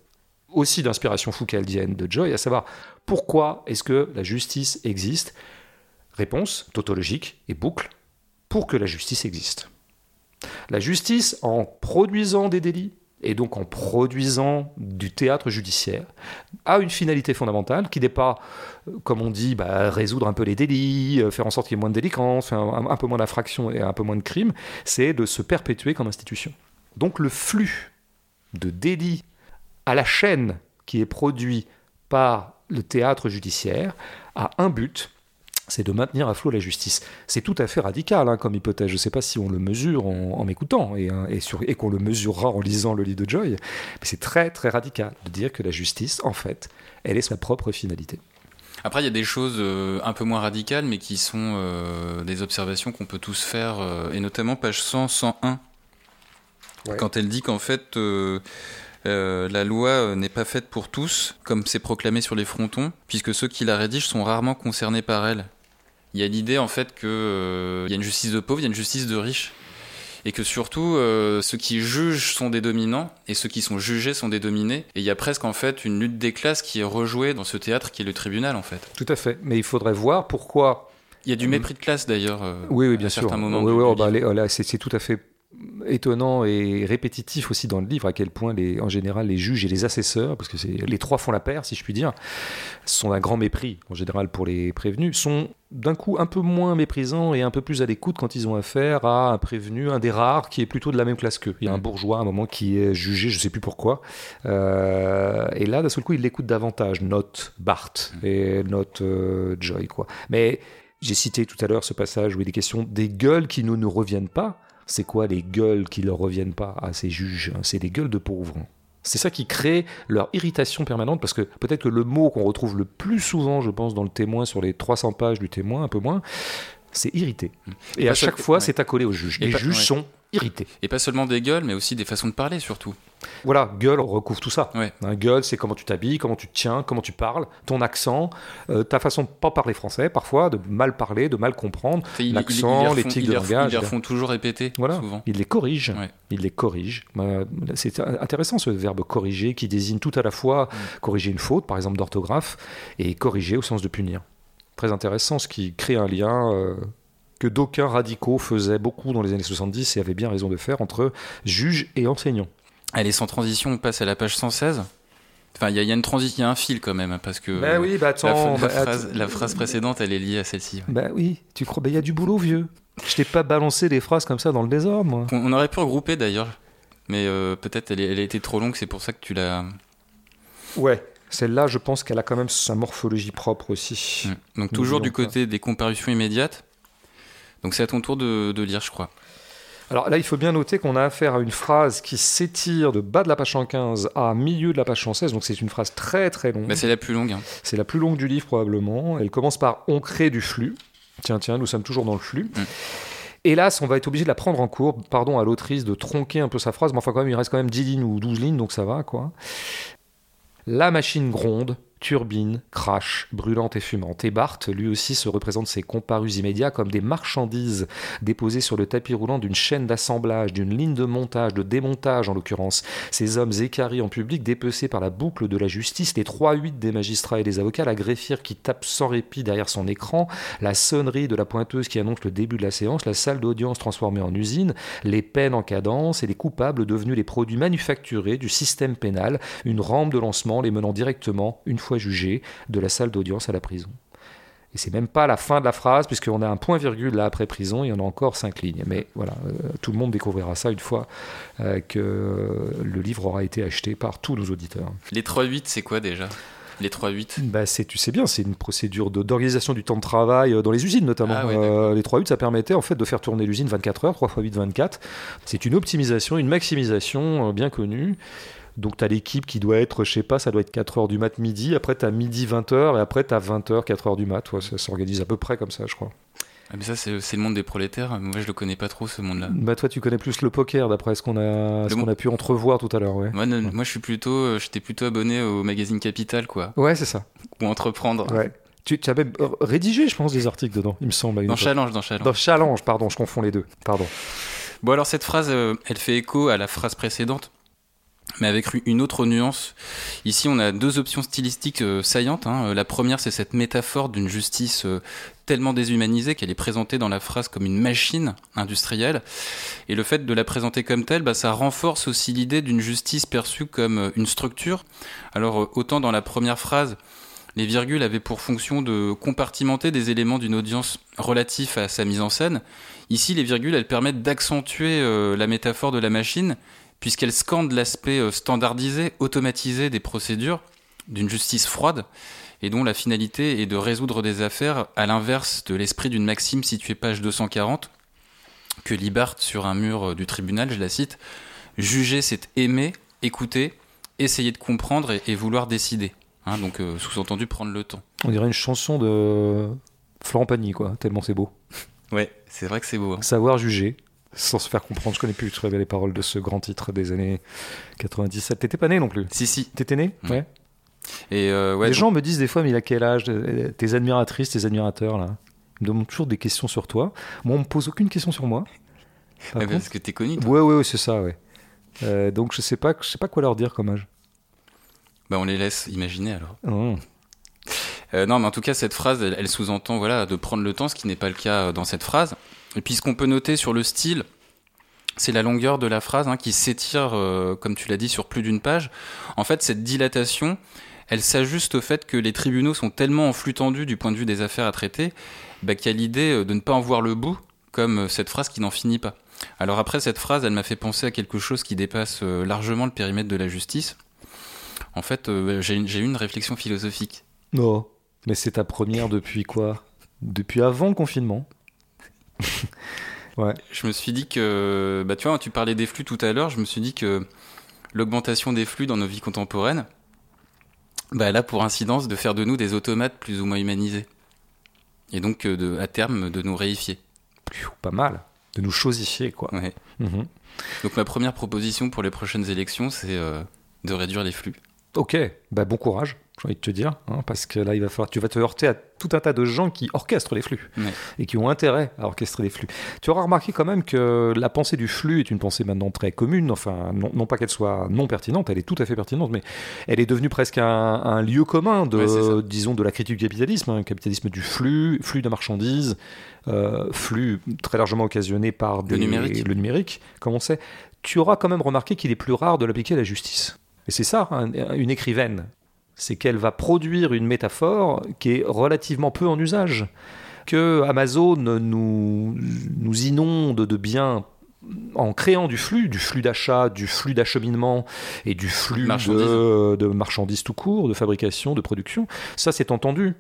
aussi d'inspiration foucaldienne de Joy, à savoir pourquoi est-ce que la justice existe Réponse tautologique et boucle pour que la justice existe. La justice, en produisant des délits, et donc en produisant du théâtre judiciaire, a une finalité fondamentale qui n'est pas, euh, comme on dit, bah, résoudre un peu les délits, euh, faire en sorte qu'il y ait moins de délinquance, un, un peu moins d'infractions et un peu moins de crimes, c'est de se perpétuer comme institution. Donc le flux de délits à la chaîne qui est produit par le théâtre judiciaire a un but, c'est de maintenir à flot la justice. C'est tout à fait radical hein, comme hypothèse. Je ne sais pas si on le mesure en, m'écoutant et, hein, et, qu'on le mesurera en lisant le livre de Joy, mais c'est très très radical de dire que la justice, en fait, elle est sa propre finalité. Après, il y a des choses euh, un peu moins radicales, mais qui sont euh, des observations qu'on peut tous faire, euh, et notamment page 100, 101, quand elle dit qu'en fait, la loi n'est pas faite pour tous, comme c'est proclamé sur les frontons, puisque ceux qui la rédigent sont rarement concernés par elle il y a l'idée en fait qu'il euh, y a une justice de pauvres, il y a une justice de riches. Et que surtout, euh, ceux qui jugent sont des dominants et ceux qui sont jugés sont des dominés. Et il y a presque en fait une lutte des classes qui est rejouée dans ce théâtre qui est le tribunal en fait. Tout à fait. Mais il faudrait voir pourquoi. Il y a du mépris de classe d'ailleurs. Euh, oui, oui, bien à sûr. Certains moments oui, oui, oh, bah, oh, c'est tout à fait étonnant et répétitif aussi dans le livre à quel point les, en général les juges et les assesseurs, parce que les trois font la paire si je puis dire, sont un grand mépris en général pour les prévenus, sont d'un coup un peu moins méprisants et un peu plus à l'écoute quand ils ont affaire à un prévenu, un des rares qui est plutôt de la même classe qu'eux. Il y a un mm. bourgeois à un moment qui est jugé, je ne sais plus pourquoi, euh, et là d'un seul coup il l'écoute davantage, note Bart mm. et note euh, Joy quoi. Mais j'ai cité tout à l'heure ce passage où il est question des gueules qui ne nous reviennent pas. C'est quoi les gueules qui ne leur reviennent pas à ces juges? C'est des gueules de pauvres. C'est ça qui crée leur irritation permanente, parce que peut-être que le mot qu'on retrouve le plus souvent, je pense, dans le témoin, sur les 300 pages du témoin, un peu moins, c'est irrité. Et, à chaque fois, c'est accolé aux juges. les juges sont irrités. Et pas seulement des gueules, mais aussi des façons de parler, surtout. Voilà, gueule recouvre tout ça. Un gueule, c'est comment tu t'habilles, comment tu te tiens, comment tu parles, ton accent, euh, ta façon de pas parler français, parfois, de mal parler, de mal comprendre, l'accent, les tics de langage. Ils leur font toujours répéter, voilà. souvent. Ils les corrigent. Ils les corrigent. Bah, c'est intéressant ce verbe corriger qui désigne tout à la fois corriger une faute, par exemple d'orthographe, et corriger au sens de punir. Très intéressant, ce qui crée un lien. Euh, que d'aucuns radicaux faisaient beaucoup dans les années 70 et avaient bien raison de faire entre juges et enseignants. Allez, sans transition, on passe à la page 116. Enfin, il y, a une transition, il y a un fil quand même, parce que bah oui, bah attends, la, bah, phrase, la, phrase, précédente, elle est liée à celle-ci. Bah oui, tu crois, bah il y a du boulot, vieux. Je t'ai pas balancé des phrases comme ça dans le désordre, moi. On, aurait pu regrouper d'ailleurs, mais euh, peut-être elle, elle, a été trop longue, c'est pour ça que tu l'as. Ouais, Celle-là, je pense qu'elle a quand même sa morphologie propre aussi. Mm. Donc toujours du côté des comparutions immédiates. Donc c'est à ton tour de, de lire, je crois. Alors là, il faut bien noter qu'on a affaire à une phrase qui s'étire de bas de la page 115 à milieu de la page 116, donc c'est une phrase très très longue. Bah, c'est la plus longue. hein. C'est la plus longue du livre probablement. Elle commence par On crée du flux. Tiens, tiens, nous sommes toujours dans le flux. Mm. Hélas, on va être obligé de la prendre en cours. Pardon à l'autrice de tronquer un peu sa phrase, mais enfin quand même, il reste quand même 10 lignes ou 12 lignes, donc ça va quoi. La machine gronde, turbine, crash, brûlante et fumante. Et Barthes, lui aussi, se représente ses comparus immédiats comme des marchandises déposées sur le tapis roulant d'une chaîne d'assemblage, d'une ligne de montage, de démontage en l'occurrence. Ces hommes écarris en public, dépecés par la boucle de la justice, les 3-8 des magistrats et des avocats, la greffière qui tape sans répit derrière son écran, la sonnerie de la pointeuse qui annonce le début de la séance, la salle d'audience transformée en usine, les peines en cadence et les coupables devenus les produits manufacturés du système pénal, une rampe de lancement les menant directement, une fois jugés, de la salle d'audience à la prison. Et c'est même pas la fin de la phrase, puisqu'on a un point-virgule là après prison, il y en a encore cinq lignes. Mais voilà, euh, tout le monde découvrira ça une fois euh, que le livre aura été acheté par tous nos auditeurs. Les 3-8, c'est quoi déjà? Les 3-8 Bah, c'est, tu sais bien, c'est une procédure d'organisation du temps de travail euh, dans les usines notamment. Ah Euh, les 3-8, ça permettait en fait de faire tourner l'usine 24 heures, 3 x 8, 24. C'est une optimisation, une maximisation bien connue. Donc tu as l'équipe qui doit être, je sais pas, ça doit être 4 heures du mat midi, après tu as midi 20 heures, et après tu as 20 heures, 4 heures du mat. Ouais, ça s'organise à peu près comme ça, je crois. ah, mais Ça, c'est le monde des prolétaires. Moi, je le connais pas trop, ce monde-là. Bah toi, tu connais plus le poker d'après ce qu'on a, ce qu'on a pu entrevoir tout à l'heure, ouais. Moi, non, moi, je suis plutôt, euh, j'étais plutôt abonné au magazine Capital, quoi, Ouais, c'est ça. ou Entreprendre. Ouais. Tu, tu as même euh, rédigé, je pense, des articles dedans, il me semble. Dans. Challenge, dans Challenge. Dans Challenge, pardon, je confonds les deux. Pardon. Bon, alors cette phrase, euh, elle fait écho à la phrase précédente, mais avec une autre nuance. Ici, on a deux options stylistiques euh, saillantes. hein. Euh, La première, c'est cette métaphore d'une justice euh, tellement déshumanisée qu'elle est présentée dans la phrase comme une machine industrielle. Et le fait de la présenter comme telle, bah, ça renforce aussi l'idée d'une justice perçue comme une structure. Alors, autant dans la première phrase, les virgules avaient pour fonction de compartimenter des éléments d'une audience relatifs à sa mise en scène. Ici, les virgules, elles permettent d'accentuer la métaphore de la machine, puisqu'elles scandent l'aspect euh, standardisé, automatisé des procédures d'une justice froide, et dont la finalité est de résoudre des affaires à l'inverse de l'esprit d'une maxime située page 240, que lit Barthes sur un mur euh, du tribunal, je la cite, Juger, c'est aimer, écouter, essayer de comprendre et, et vouloir décider. Hein, donc, euh, sous-entendu, prendre le temps. On dirait une chanson de Florent Pagny, quoi, tellement c'est beau. Ouais, c'est vrai que c'est beau. hein. Savoir juger, sans se faire comprendre. Je connais plus très bien les paroles de ce grand titre des années 97. T'étais pas né non plus Si, si. T'étais né Mm. Ouais. Et euh, ouais, les donc- gens me disent des fois, mais il a quel âge euh, Tes admiratrices, tes admirateurs, là? Ils me demandent toujours des questions sur toi. Moi, on me pose aucune question sur moi. Par Ouais, contre- parce que t'es connu. toi. Ouais, ouais, ouais, c'est ça, ouais. Euh, donc, je sais pas, je sais pas quoi leur dire comme âge. Bah, on les laisse imaginer alors. Oh. Euh, non, mais en tout cas, cette phrase, elle, elle sous-entend voilà, de prendre le temps, ce qui n'est pas le cas dans cette phrase. Et puis, ce qu'on peut noter sur le style, c'est la longueur de la phrase hein, qui s'étire, euh, comme tu l'as dit, sur plus d'une page. En fait, cette dilatation, elle s'ajuste au fait que les tribunaux sont tellement en flux tendu du point de vue des affaires à traiter, bah, qu'il y a l'idée euh, de ne pas en voir le bout, comme euh, cette phrase qui n'en finit pas. Alors après, cette phrase, elle m'a fait penser à quelque chose qui dépasse euh, largement le périmètre de la justice. En fait, euh, j'ai eu une réflexion philosophique. Non, mais c'est ta première depuis quoi? Depuis avant le confinement? Ouais. Je me suis dit que, bah tu vois, tu parlais des flux tout à l'heure, je me suis dit que l'augmentation des flux dans nos vies contemporaines, bah elle a pour incidence de faire de nous des automates plus ou moins humanisés. Et donc, euh, de, à terme, de nous réifier. Pas mal. De nous chosifier, quoi. Ouais. Mhm. Donc, ma première proposition pour les prochaines élections, c'est euh, de réduire les flux. Ok, bah, bon courage, j'ai envie de te dire, hein, parce que là, il va falloir, tu vas te heurter à tout un tas de gens qui orchestrent les flux Ouais. et qui ont intérêt à orchestrer les flux. Tu auras remarqué quand même que la pensée du flux est une pensée maintenant très commune, enfin, non, non pas qu'elle soit non pertinente, elle est tout à fait pertinente, mais elle est devenue presque un, un lieu commun de, Ouais, disons, de la critique du capitalisme, un capitalisme du flux, flux de marchandises, euh, flux très largement occasionné par des- numérique. le numérique, comme on sait. Tu auras quand même remarqué qu'il est plus rare de l'appliquer à la justice. Et c'est ça, un- une écrivaine. C'est qu'elle va produire une métaphore qui est relativement peu en usage. Que Amazon nous, nous inonde de biens en créant du flux, du flux d'achat, du flux d'acheminement et du flux Marchandises. de, de marchandises tout court, de fabrication, de production, ça c'est entendu.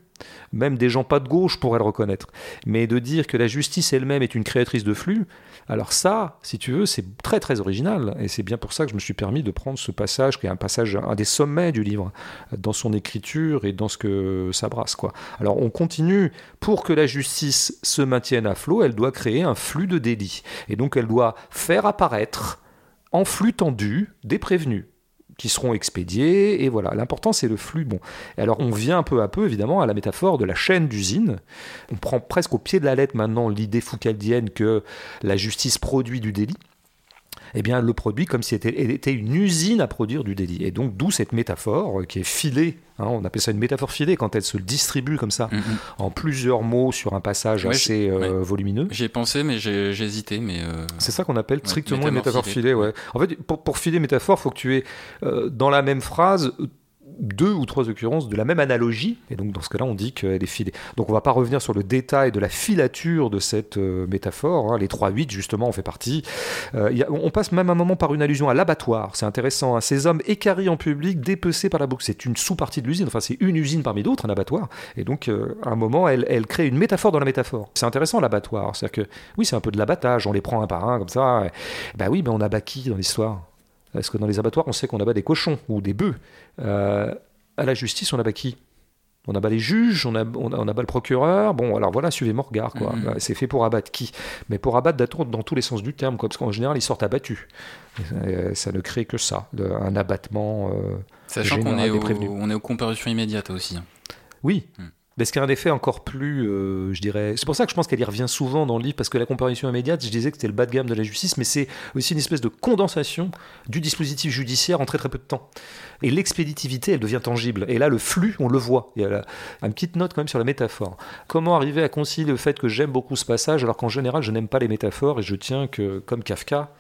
Même des gens pas de gauche pourraient le reconnaître. Mais de dire que la justice elle-même est une créatrice de flux, alors ça, si tu veux, c'est très très original. Et c'est bien pour ça que je me suis permis de prendre ce passage, qui est un passage, un des sommets du livre, dans son écriture et dans ce que ça brasse. Quoi. Alors on continue, pour que la justice se maintienne à flot, elle doit créer un flux de délits. Et donc elle doit faire apparaître en flux tendu des prévenus qui seront expédiés, et voilà. L'important, c'est le flux. Bon. Alors, on vient peu à peu, évidemment, à la métaphore de la chaîne d'usine. On prend presque au pied de la lettre maintenant l'idée foucaldienne que la justice produit du délit. Eh bien, le produit comme si c'était était une usine à produire du délit. Et donc, d'où cette métaphore euh, qui est filée. Hein, on appelle ça une métaphore filée quand elle se distribue comme ça, Mhm. en plusieurs mots sur un passage Ouais, assez euh, volumineux. J'y ai pensé, mais j'ai j'ai hésité. Mais euh, C'est ça qu'on appelle Ouais, strictement une métaphore métaphore filée. En fait, pour, pour filer métaphore, il faut que tu aies euh, dans la même phrase deux ou trois occurrences de la même analogie. Et donc, dans ce cas-là, on dit qu'elle est filée. Donc, on va pas revenir sur le détail de la filature de cette euh, métaphore. hein. Les 3-8, justement, en fait partie. Euh, on passe même un moment par une allusion à l'abattoir. C'est intéressant. hein. Ces hommes écarris en public, dépecés par la boucle. C'est une sous-partie de l'usine. Enfin, c'est une usine parmi d'autres, un abattoir. Et donc, euh, à un moment, elle, elle crée une métaphore dans la métaphore. C'est intéressant, l'abattoir. C'est-à-dire que, oui, c'est un peu de l'abattage. On les prend un par un, comme ça. Et- bah oui, mais on abat qui dans l'histoire Parce que dans les abattoirs, on sait qu'on abat des cochons ou des bœufs. Euh, à la justice, on abat qui? On abat les juges, on, ab- on, on abat le procureur. Bon, alors voilà, suivez mon regard. quoi. Mhm. C'est fait pour abattre qui? Mais pour abattre dans, dans tous les sens du terme, quoi, parce qu'en général, ils sortent abattus. Ça ne crée que ça, un abattement. euh, sachant qu'on est, au- on est aux comparutions immédiates aussi. hein. Oui. Mais ce qui a un effet encore plus, euh, je dirais. C'est pour ça que je pense qu'elle y revient souvent dans le livre, parce que la comparution immédiate, je disais que c'était le bas de gamme de la justice, mais c'est aussi une espèce de condensation du dispositif judiciaire en très très peu de temps. Et l'expéditivité, elle devient tangible. Et là, le flux, on le voit. Il y a la- une petite note quand même sur la métaphore. Comment arriver à concilier le fait que j'aime beaucoup ce passage, alors qu'en général, je n'aime pas les métaphores, et je tiens que, comme Kafka,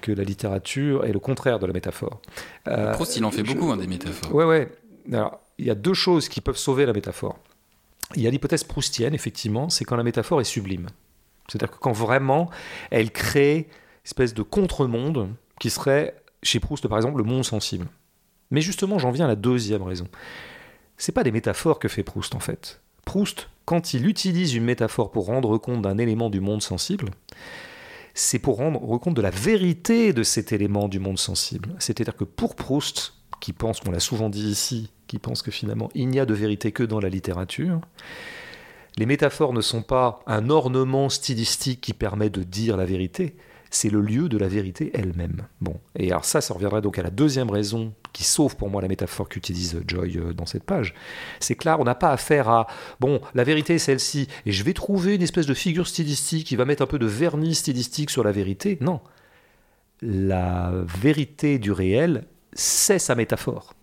que la littérature est le contraire de la métaphore. Euh, Proust, il en fait je- beaucoup, hein, des métaphores. Ouais, ouais. Alors, il y a deux choses qui peuvent sauver la métaphore. Il y a l'hypothèse proustienne, effectivement, c'est quand la métaphore est sublime. C'est-à-dire que quand vraiment elle crée une espèce de contre-monde qui serait, chez Proust par exemple, le monde sensible. Mais justement, j'en viens à la deuxième raison. C'est pas des métaphores que fait Proust en fait. Proust, quand il utilise une métaphore pour rendre compte d'un élément du monde sensible, c'est pour rendre compte de la vérité de cet élément du monde sensible. C'est-à-dire que pour Proust, qui pense, qu'on l'a souvent dit ici, qui pense que finalement il n'y a de vérité que dans la littérature, les métaphores ne sont pas un ornement stylistique qui permet de dire la vérité, c'est le lieu de la vérité elle-même. Bon, et alors ça, ça reviendrait donc à la deuxième raison qui sauve pour moi la métaphore qu'utilise Joy euh, dans cette page. C'est que là, on n'a pas affaire à bon, la vérité est celle-ci, et je vais trouver une espèce de figure stylistique qui va mettre un peu de vernis stylistique sur la vérité. Non, la vérité du réel, c'est sa métaphore.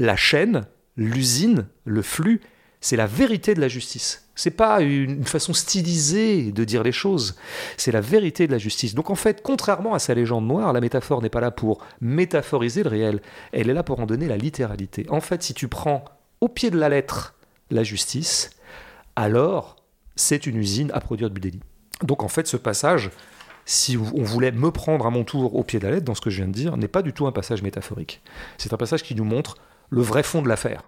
La chaîne, l'usine, le flux, c'est la vérité de la justice. C'est pas une façon stylisée de dire les choses. C'est la vérité de la justice. Donc en fait, contrairement à sa légende noire, la métaphore n'est pas là pour métaphoriser le réel. Elle est là pour en donner la littéralité. En fait, si tu prends au pied de la lettre la justice, alors c'est une usine à produire du délit. Donc en fait, ce passage, si on voulait me prendre à mon tour au pied de la lettre dans ce que je viens de dire, n'est pas du tout un passage métaphorique. C'est un passage qui nous montre le vrai fond de l'affaire.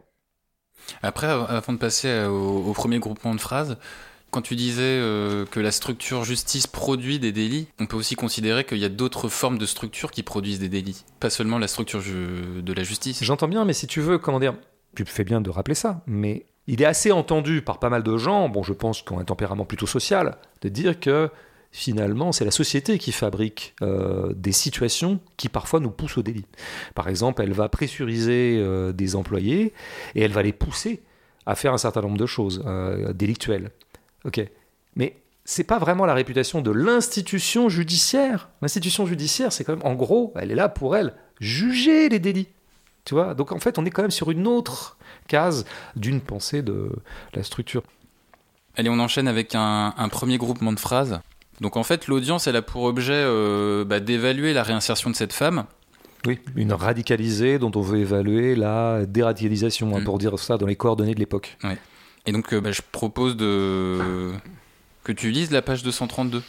Après, av- avant de passer euh, au, au premier groupement de phrases, quand tu disais euh, que la structure justice produit des délits, on peut aussi considérer qu'il y a d'autres formes de structures qui produisent des délits, pas seulement la structure de la justice. J'entends bien, mais si tu veux, comment dire, tu fais bien de rappeler ça, mais il est assez entendu par pas mal de gens, bon, je pense qu'on a un tempérament plutôt social, de dire que finalement, c'est la société qui fabrique euh, des situations qui parfois nous poussent au délit. Par exemple, elle va pressuriser euh, des employés et elle va les pousser à faire un certain nombre de choses euh, délictuelles. Ok, mais c'est pas vraiment la réputation de l'institution judiciaire. L'institution judiciaire, c'est quand même, en gros, elle est là pour elle juger les délits. Tu vois? Donc en fait, on est quand même sur une autre case d'une pensée de la structure. Allez, on enchaîne avec un, un premier groupement de phrases. Donc en fait, l'audience, elle a pour objet euh, bah, d'évaluer la réinsertion de cette femme. Oui, une radicalisée dont on veut évaluer la déradicalisation, hein, Mm. pour dire ça dans les coordonnées de l'époque. Et donc, euh, bah, je propose de... que tu lises la page 232.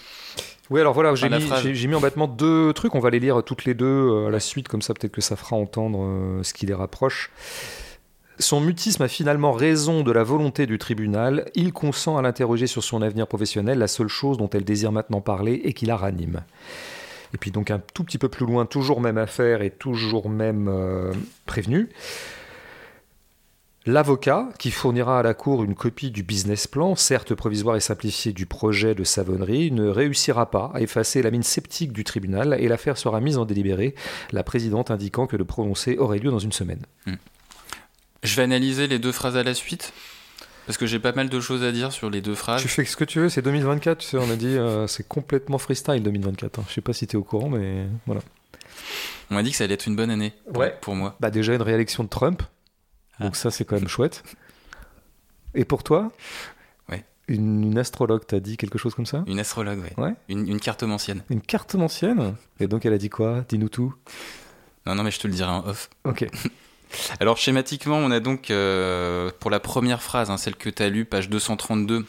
Oui, alors voilà, j'ai mis, j'ai- mis en battement deux trucs. On va les lire toutes les deux euh, à la suite, comme ça peut-être que ça fera entendre ce qui les rapproche. Son mutisme a finalement raison de la volonté du tribunal. Il consent à l'interroger sur son avenir professionnel, la seule chose dont elle désire maintenant parler et qui la ranime. Et puis donc un tout petit peu plus loin, toujours même affaire et toujours même euh, prévenu. L'avocat, qui fournira à la Cour une copie du business plan, certes provisoire et simplifié du projet de savonnerie, ne réussira pas à effacer la mine sceptique du tribunal et l'affaire sera mise en délibéré, la présidente indiquant que le prononcé aurait lieu dans une semaine. Je vais analyser les deux phrases à la suite. Parce que j'ai pas mal de choses à dire sur les deux phrases. Tu fais ce que tu veux, c'est 2024, tu sais, on a dit euh, c'est complètement freestyle 2024. hein. Je sais pas si tu es au courant, mais voilà. On m'a dit que ça allait être une bonne année pour, Ouais. pour moi. Bah déjà une réélection de Trump, donc Ah. ça c'est quand même chouette. Et pour toi? Ouais. Une, une astrologue t'a dit quelque chose comme ça? Une astrologue, ouais. Ouais. Une, une carte ancienne. Une carte ancienne? Et donc elle a dit quoi? Dis-nous tout. Non, non, mais je te le dirai en off. Ok. Alors schématiquement, on a donc euh, pour la première phrase, hein, celle que tu as lue, page 232,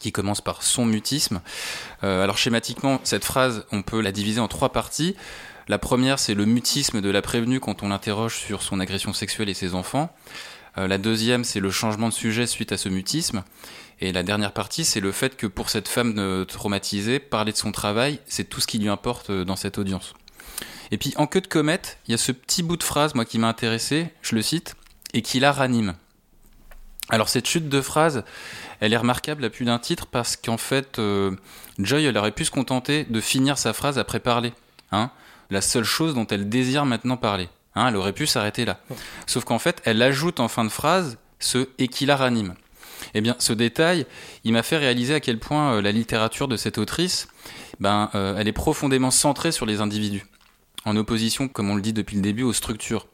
qui commence par son mutisme. Euh, alors schématiquement, cette phrase, on peut la diviser en trois parties. La première, c'est le mutisme de la prévenue quand on l'interroge sur son agression sexuelle et ses enfants. Euh, la deuxième, c'est le changement de sujet suite à ce mutisme. Et la dernière partie, c'est le fait que pour cette femme traumatisée, parler de son travail, c'est tout ce qui lui importe dans cette audience. Et puis en queue de comète, il y a ce petit bout de phrase, moi, qui m'a intéressé, je le cite, et qui la ranime. Alors cette chute de phrase, elle est remarquable à plus d'un titre parce qu'en fait, euh, Joy, elle aurait pu se contenter de finir sa phrase après parler. Hein la seule chose dont elle désire maintenant parler. Hein, elle aurait pu s'arrêter là. Sauf qu'en fait, elle ajoute en fin de phrase ce et qui la ranime. Eh bien, ce détail, il m'a fait réaliser à quel point euh, la littérature de cette autrice, ben, euh, elle est profondément centrée sur les individus en opposition, comme on le dit depuis le début, aux structures.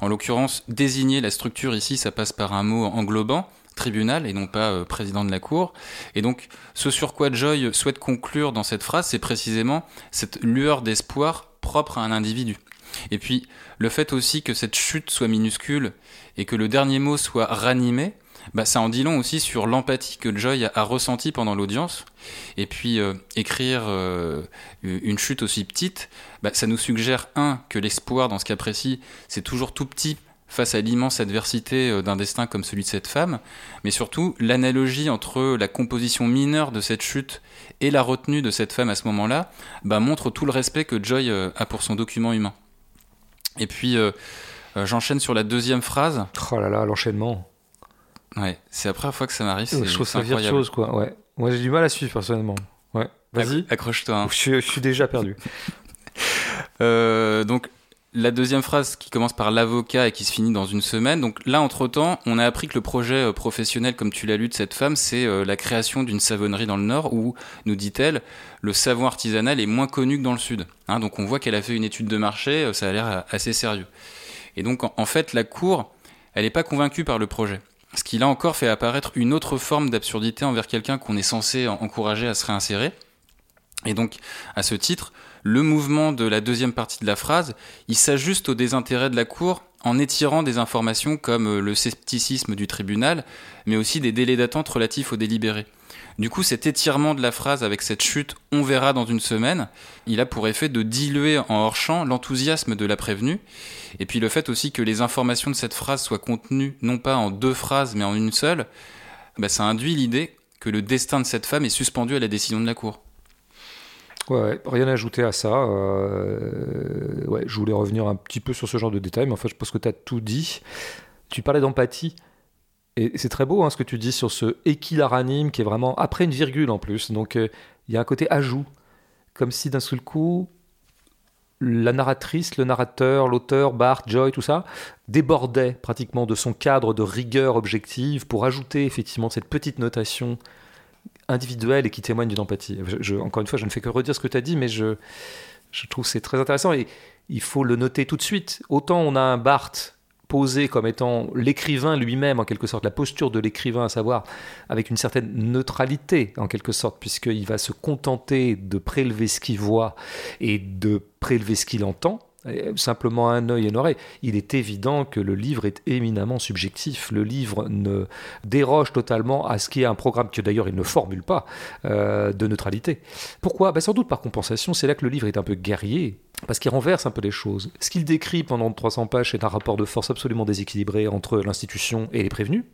En l'occurrence, désigner la structure ici, ça passe par un mot englobant, tribunal, et non pas euh, président de la Cour. Et donc, ce sur quoi Joy souhaite conclure dans cette phrase, c'est précisément cette lueur d'espoir propre à un individu. Et puis, le fait aussi que cette chute soit minuscule et que le dernier mot soit ranimé, bah, ça en dit long aussi sur l'empathie que Joy a, ressentie pendant l'audience. Et puis, euh, écrire euh, une chute aussi petite, bah, ça nous suggère, un, que l'espoir, dans ce cas précis, c'est toujours tout petit face à l'immense adversité euh, d'un destin comme celui de cette femme, mais surtout l'analogie entre la composition mineure de cette chute et la retenue de cette femme à ce moment-là bah, montre tout le respect que Joy a pour son document humain. Et puis, j'enchaîne sur la deuxième phrase. Oh là là, l'enchaînement. Ouais, c'est la première fois que ça m'arrive. c'est- Je trouve ça incroyable. virtuose, quoi. Ouais. Moi, j'ai du mal à suivre, personnellement. Ouais. Vas-y. Accro- Accroche-toi. hein. Je, suis- je suis déjà perdu. Euh, donc la deuxième phrase qui commence par l'avocat et qui se finit dans une semaine. Donc là, entre-temps, on a appris que le projet euh, professionnel, comme tu l'as lu de cette femme, c'est euh, la création d'une savonnerie dans le Nord où, nous dit-elle, le savon artisanal est moins connu que dans le Sud. Hein, donc on voit qu'elle a fait une étude de marché, euh, ça a l'air euh, assez sérieux. Et donc en fait, la Cour, elle n'est pas convaincue par le projet. Ce qui là encore fait apparaître une autre forme d'absurdité envers quelqu'un qu'on est censé en- encourager à se réinsérer. Et donc, à ce titre, le mouvement de la deuxième partie de la phrase, il s'ajuste au désintérêt de la Cour en étirant des informations comme euh, le scepticisme du tribunal, mais aussi des délais d'attente relatifs aux délibérés. Du coup, cet étirement de la phrase avec cette chute « on verra dans une semaine », il a pour effet de diluer en hors-champ l'enthousiasme de la prévenue, et puis le fait aussi que les informations de cette phrase soient contenues non pas en deux phrases, mais en une seule, bah, ça induit l'idée que le destin de cette femme est suspendu à la décision de la Cour. Ouais, rien à ajouter à ça. Euh, ouais, je voulais revenir un petit peu sur ce genre de détails, mais en fait, je pense que tu as tout dit. Tu parlais d'empathie. Et c'est très beau hein, ce que tu dis sur ce et qui est vraiment après une virgule en plus. Donc euh, il y a un côté ajout. Comme si d'un seul coup, la narratrice, le narrateur, l'auteur, Bart, Joy, tout ça, débordait pratiquement de son cadre de rigueur objective pour ajouter effectivement cette petite notation individuelle et qui témoigne d'une empathie. Encore une fois, je ne fais que redire ce que tu as dit, mais je, je trouve c'est très intéressant et il faut le noter tout de suite. Autant on a un Bart posé comme étant l'écrivain lui-même, en quelque sorte, la posture de l'écrivain, à savoir avec une certaine neutralité, en quelque sorte, puisqu'il va se contenter de prélever ce qu'il voit et de prélever ce qu'il entend. simplement un œil et une oreille. Il est évident que le livre est éminemment subjectif. Le livre ne déroge totalement à ce qui est un programme que d'ailleurs il ne formule pas euh, de neutralité. Pourquoi? Ben Sans doute par compensation, c'est là que le livre est un peu guerrier, parce qu'il renverse un peu les choses. Ce qu'il décrit pendant 300 pages, c'est un rapport de force absolument déséquilibré entre l'institution et les prévenus.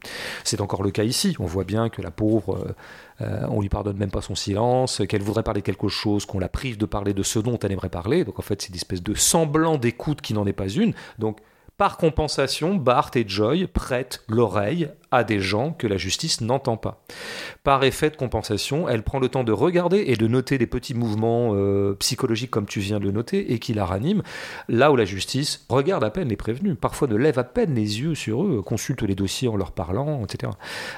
C'est encore le cas ici. On voit bien que la pauvre, euh, euh, on lui pardonne même pas son silence, qu'elle voudrait parler de quelque chose, qu'on la prive de parler de ce dont elle aimerait parler. Donc en fait, c'est une espèce de semblant d'écoute qui n'en est pas une. Donc par compensation, Bart et Joy prêtent l'oreille à des gens que la justice n'entend pas. Par effet de compensation, elle prend le temps de regarder et de noter des petits mouvements euh, psychologiques comme tu viens de le noter et qui la raniment, là où la justice regarde à peine les prévenus, parfois ne lève à peine les yeux sur eux, consulte les dossiers en leur parlant, etc.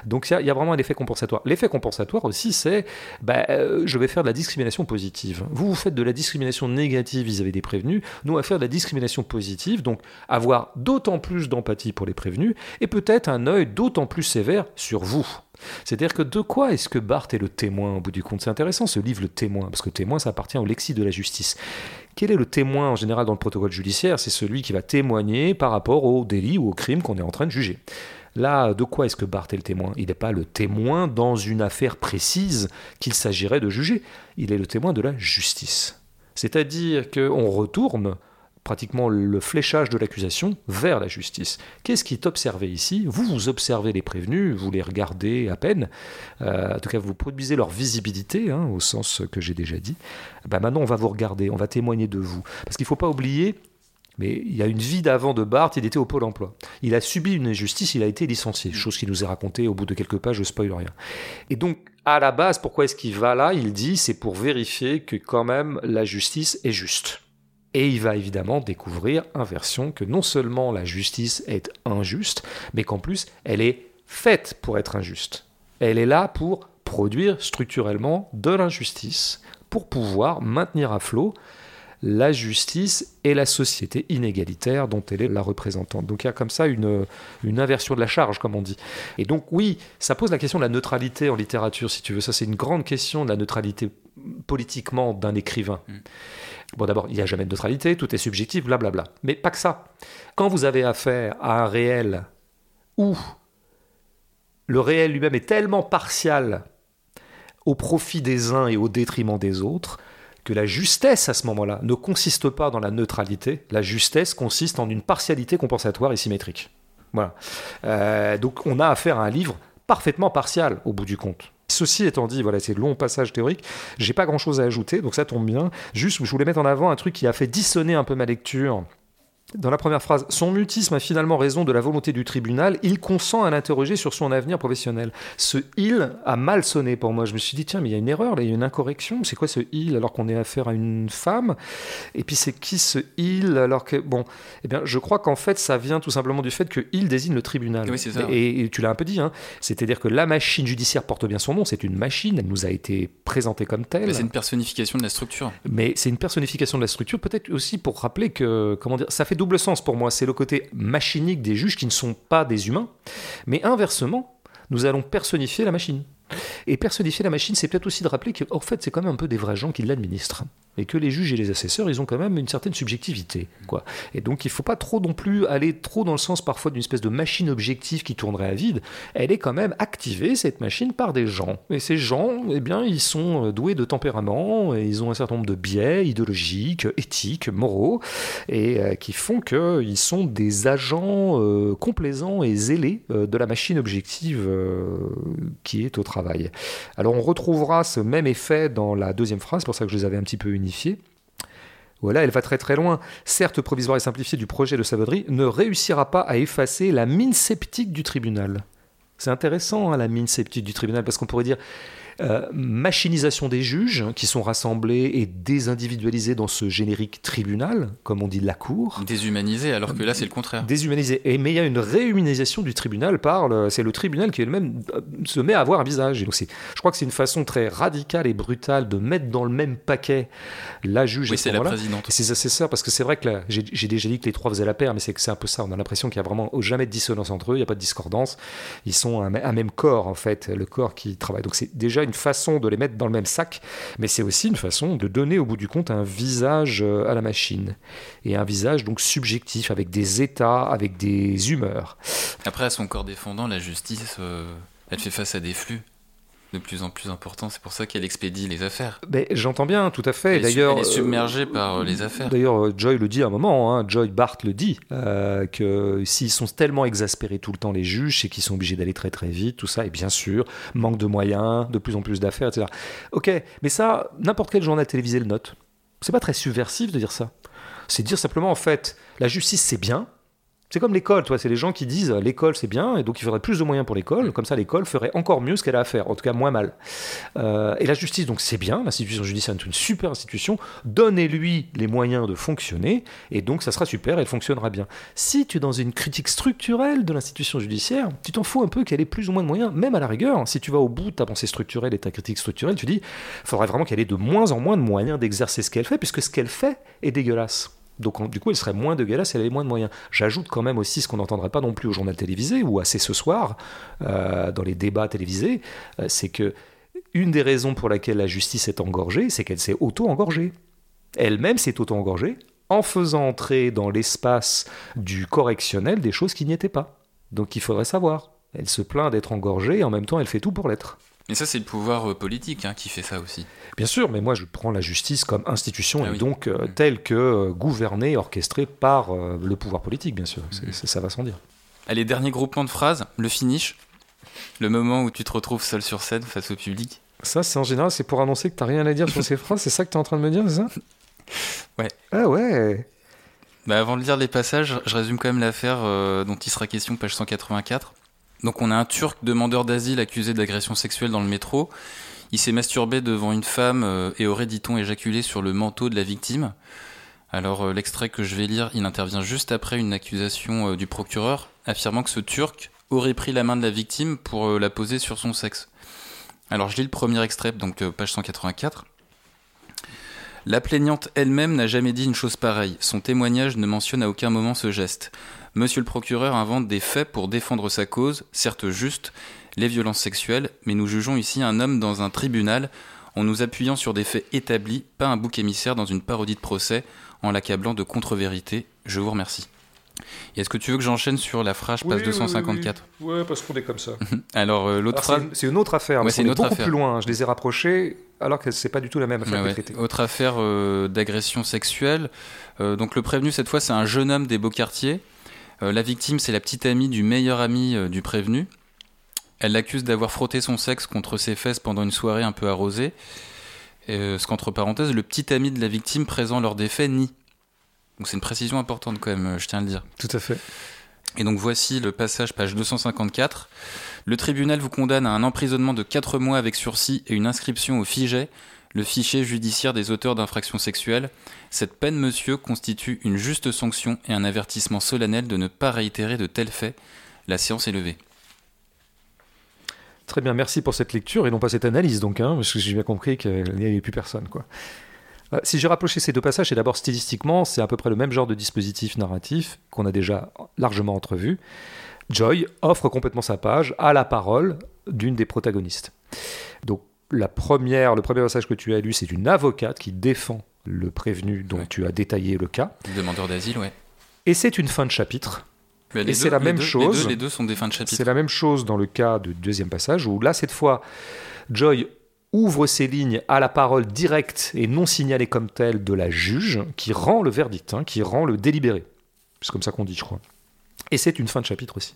Donc il y, a vraiment un effet compensatoire. L'effet compensatoire aussi, c'est bah, euh, je vais faire de la discrimination positive. Vous, vous faites de la discrimination négative vis-à-vis des prévenus, nous, on va faire de la discrimination positive, donc avoir d'autant plus d'empathie pour les prévenus et peut-être un œil d'autant plus sévère sur vous. C'est-à-dire que de quoi est-ce que Barthes est le témoin au bout du compte? C'est intéressant ce livre, le témoin, parce que témoin, ça appartient au lexique de la justice. Quel est le témoin en général dans le protocole judiciaire? C'est celui qui va témoigner par rapport au délit ou au crime qu'on est en train de juger. Là, de quoi est-ce que Barthes est le témoin? Il n'est pas le témoin dans une affaire précise qu'il s'agirait de juger. Il est le témoin de la justice. C'est-à-dire qu'on retourne pratiquement le fléchage de l'accusation vers la justice. Qu'est-ce qui est observé ici? Vous, vous observez les prévenus, vous les regardez à peine, euh, en tout cas vous produisez leur visibilité, hein, au sens que j'ai déjà dit. Ben maintenant on va vous regarder, on va témoigner de vous. Parce qu'il ne faut pas oublier mais il y a une vie d'avant de Barthes, il était au Pôle emploi. Il a subi une injustice, il a été licencié, chose qui nous est racontée au bout de quelques pages, je spoil rien. Et donc, à la base, pourquoi est-ce qu'il va là? Il dit, c'est pour vérifier que quand même la justice est juste. Et il va évidemment découvrir, inversion, que non seulement la justice est injuste, mais qu'en plus, elle est faite pour être injuste. Elle est là pour produire structurellement de l'injustice, pour pouvoir maintenir à flot la justice et la société inégalitaire dont elle est la représentante. Donc il y a comme ça une, une inversion de la charge, comme on dit. Et donc oui, ça pose la question de la neutralité en littérature, si tu veux. Ça, c'est une grande question de la neutralité politiquement d'un écrivain. Mm. Bon, d'abord, il n'y a jamais de neutralité, tout est subjectif, blablabla. Mais pas que ça. Quand vous avez affaire à un réel où le réel lui-même est tellement partial au profit des uns et au détriment des autres, que la justesse à ce moment-là ne consiste pas dans la neutralité, la justesse consiste en une partialité compensatoire et symétrique. Voilà. Euh, donc on a affaire à un livre parfaitement partial au bout du compte. Ceci étant dit, voilà, c'est long passage théorique. J'ai pas grand chose à ajouter, donc ça tombe bien. Juste, je voulais mettre en avant un truc qui a fait dissonner un peu ma lecture dans la première phrase, son mutisme a finalement raison de la volonté du tribunal, il consent à l'interroger sur son avenir professionnel. Ce il a mal sonné pour moi. Je me suis dit, tiens, mais il y a une erreur, là, il y a une incorrection. C'est quoi ce il alors qu'on est affaire à une femme? Et puis c'est qui ce il alors que, bon, eh bien, je crois qu'en fait, ça vient tout simplement du fait que il désigne le tribunal. Oui, ça. Et, tu l'as un peu dit, hein. c'est-à-dire que la machine judiciaire porte bien son nom, c'est une machine, elle nous a été présentée comme telle. c'est une personnification de la structure. Mais c'est une personnification de la structure, peut-être aussi pour rappeler que, comment dire, ça fait double sens pour moi. C'est le côté machinique des juges qui ne sont pas des humains. Mais inversement, nous allons personnifier la machine. Et personnifier la machine, c'est peut-être aussi de rappeler qu'en fait, c'est quand même un peu des vrais gens qui l'administrent et que les juges et les assesseurs, ils ont quand même une certaine subjectivité. Quoi. Et donc il ne faut pas trop non plus aller trop dans le sens parfois d'une espèce de machine objective qui tournerait à vide. Elle est quand même activée, cette machine, par des gens. Et ces gens, eh bien, ils sont euh, doués de tempérament, ils ont un certain nombre de biais idéologiques, éthiques, moraux, et euh, qui font qu'ils sont des agents euh, complaisants et zélés de la machine objective qui est au travail. Alors on retrouvera ce même effet dans la deuxième phrase, c'est pour ça que je les avais un petit peu voilà, elle va très très loin. Certes, provisoire et simplifiée du projet de Savadri ne réussira pas à effacer la mine sceptique du tribunal. C'est intéressant, hein, la mine sceptique du tribunal, parce qu'on pourrait dire euh, machinisation des juges hein, qui sont rassemblés et désindividualisés dans ce générique tribunal, comme on dit la cour. Déshumanisé, alors que là c'est le contraire. Déshumanisé. Et, mais il y a une réhumanisation du tribunal par c'est le tribunal qui elle-même euh, se met à avoir un visage. Et donc je crois que c'est une façon très radicale et brutale de mettre dans le même paquet la juge. Oui, c'est la présidente. C'est parce que c'est vrai que j'ai déjà dit que les trois faisaient la paire, mais c'est que c'est un peu ça. On a l'impression qu'il n'y a vraiment jamais de dissonance entre eux, il n'y a pas de discordance. Ils sont un, un même corps en fait, le corps qui travaille. Donc c'est déjà une façon de les mettre dans le même sac, mais c'est aussi une façon de donner au bout du compte un visage euh, à la machine. Et un visage donc subjectif, avec des états, avec des humeurs. Après, à son corps défendant, la justice, euh, elle fait face à des flux de plus en plus important. C'est pour ça qu'elle expédie les affaires. Mais j'entends bien, tout à fait. D'ailleurs, elle est submergée par euh, les affaires. D'ailleurs, euh, Joy le dit à un moment. Hein, Joy Bart le dit euh, que s'ils sont tellement exaspérés tout le temps les juges, c'est qu'ils sont obligés d'aller très très vite, tout ça. Et bien sûr, manque de moyens, de plus en plus d'affaires, etc. Ok, mais ça, n'importe quel journal télévisé le note. C'est pas très subversif de dire ça. C'est dire simplement en fait, la justice c'est bien, c'est comme l'école, toi, c'est les gens qui disent l'école c'est bien et donc il faudrait plus de moyens pour l'école, comme ça l'école ferait encore mieux ce qu'elle a à faire, en tout cas moins mal. Euh, et la justice, donc c'est bien, l'institution judiciaire est une super institution, donnez-lui les moyens de fonctionner et donc ça sera super, elle fonctionnera bien. Si tu es dans une critique structurelle de l'institution judiciaire, tu t'en fous un peu qu'elle ait plus ou moins de moyens, même à la rigueur, si tu vas au bout de ta pensée structurelle et ta critique structurelle, tu dis, il faudrait vraiment qu'elle ait de moins en moins de moyens d'exercer ce qu'elle fait, puisque ce qu'elle fait est dégueulasse. Donc du coup, elle serait moins de gala si elle avait moins de moyens. J'ajoute quand même aussi ce qu'on n'entendrait pas non plus au journal télévisé ou assez ce soir euh, dans les débats télévisés, euh, c'est que une des raisons pour laquelle la justice est engorgée, c'est qu'elle s'est auto-engorgée. Elle-même s'est auto-engorgée en faisant entrer dans l'espace du correctionnel des choses qui n'y étaient pas. Donc il faudrait savoir. Elle se plaint d'être engorgée et en même temps elle fait tout pour l'être. Mais ça, c'est le pouvoir euh, politique hein, qui fait ça aussi. Bien sûr, mais moi, je prends la justice comme institution ah et donc euh, telle que euh, gouvernée, orchestrée par le pouvoir politique, bien sûr. Mm-hmm. ça va sans dire. Allez, dernier groupement de phrases, le finish. Le moment où tu te retrouves seul sur scène face au public. Ça, c'est en général, c'est pour annoncer que tu n'as rien à dire sur ces phrases. C'est ça que tu es en train de me dire, c'est ça? Ouais. Ah ouais. Bah avant de lire les passages, je résume quand même l'affaire dont il sera question, page 184. Donc on a un Turc demandeur d'asile accusé d'agression sexuelle dans le métro. Il s'est masturbé devant une femme euh, et aurait, dit-on, éjaculé sur le manteau de la victime. Alors euh, l'extrait que je vais lire, il intervient juste après une accusation euh, du procureur affirmant que ce Turc aurait pris la main de la victime pour la poser sur son sexe. Alors je lis le premier extrait, donc page 184. La plaignante elle-même n'a jamais dit une chose pareille. Son témoignage ne mentionne à aucun moment ce geste. Monsieur le procureur invente des faits pour défendre sa cause, certes juste, les violences sexuelles, mais nous jugeons ici un homme dans un tribunal en nous appuyant sur des faits établis, pas un bouc émissaire dans une parodie de procès, en l'accablant de contre-vérité. Je vous remercie. Est-ce que tu veux que j'enchaîne sur la phrase page 254 oui, parce qu'on est comme ça. alors, euh, l'autre phrase. C'est une autre affaire, c'est beaucoup plus loin. Je les ai rapprochés, alors que c'est pas du tout la même affaire ouais, Autre affaire euh, d'agression sexuelle. Euh, donc, le prévenu, cette fois, c'est un jeune homme des beaux quartiers la victime, c'est la petite amie du meilleur ami euh, du prévenu. Elle l'accuse d'avoir frotté son sexe contre ses fesses pendant une soirée un peu arrosée. Euh, ce qu'entre parenthèses, le petit ami de la victime présent lors des faits nie. Donc c'est une précision importante quand même, je tiens à le dire. Tout à fait. Et donc voici le passage page 254. Le tribunal vous condamne à un emprisonnement de 4 mois avec sursis et une inscription au FIGET le fichier judiciaire des auteurs d'infractions sexuelles. Cette peine, monsieur, constitue une juste sanction et un avertissement solennel de ne pas réitérer de tels faits. La séance est levée. Très bien, merci pour cette lecture et non pas cette analyse, donc, hein, parce que j'ai bien compris qu'il n'y avait plus personne. Quoi. Euh, si j'ai rapproché ces deux passages, c'est d'abord stylistiquement, c'est à peu près le même genre de dispositif narratif qu'on a déjà largement entrevu. Joy offre complètement sa page à la parole d'une des protagonistes. Donc la première, le premier passage que tu as lu, c'est une avocate qui défend le prévenu dont tu as détaillé le cas. Le demandeur d'asile, ouais. Et c'est une fin de chapitre. et c'est la même chose. Les deux, sont des fins de chapitre. C'est la même chose dans le cas du deuxième passage où là, cette fois, Joy ouvre ses lignes à la parole directe et non signalée comme telle de la juge qui rend le verdict, hein, qui rend le délibéré. C'est comme ça qu'on dit, je crois. Et c'est une fin de chapitre aussi.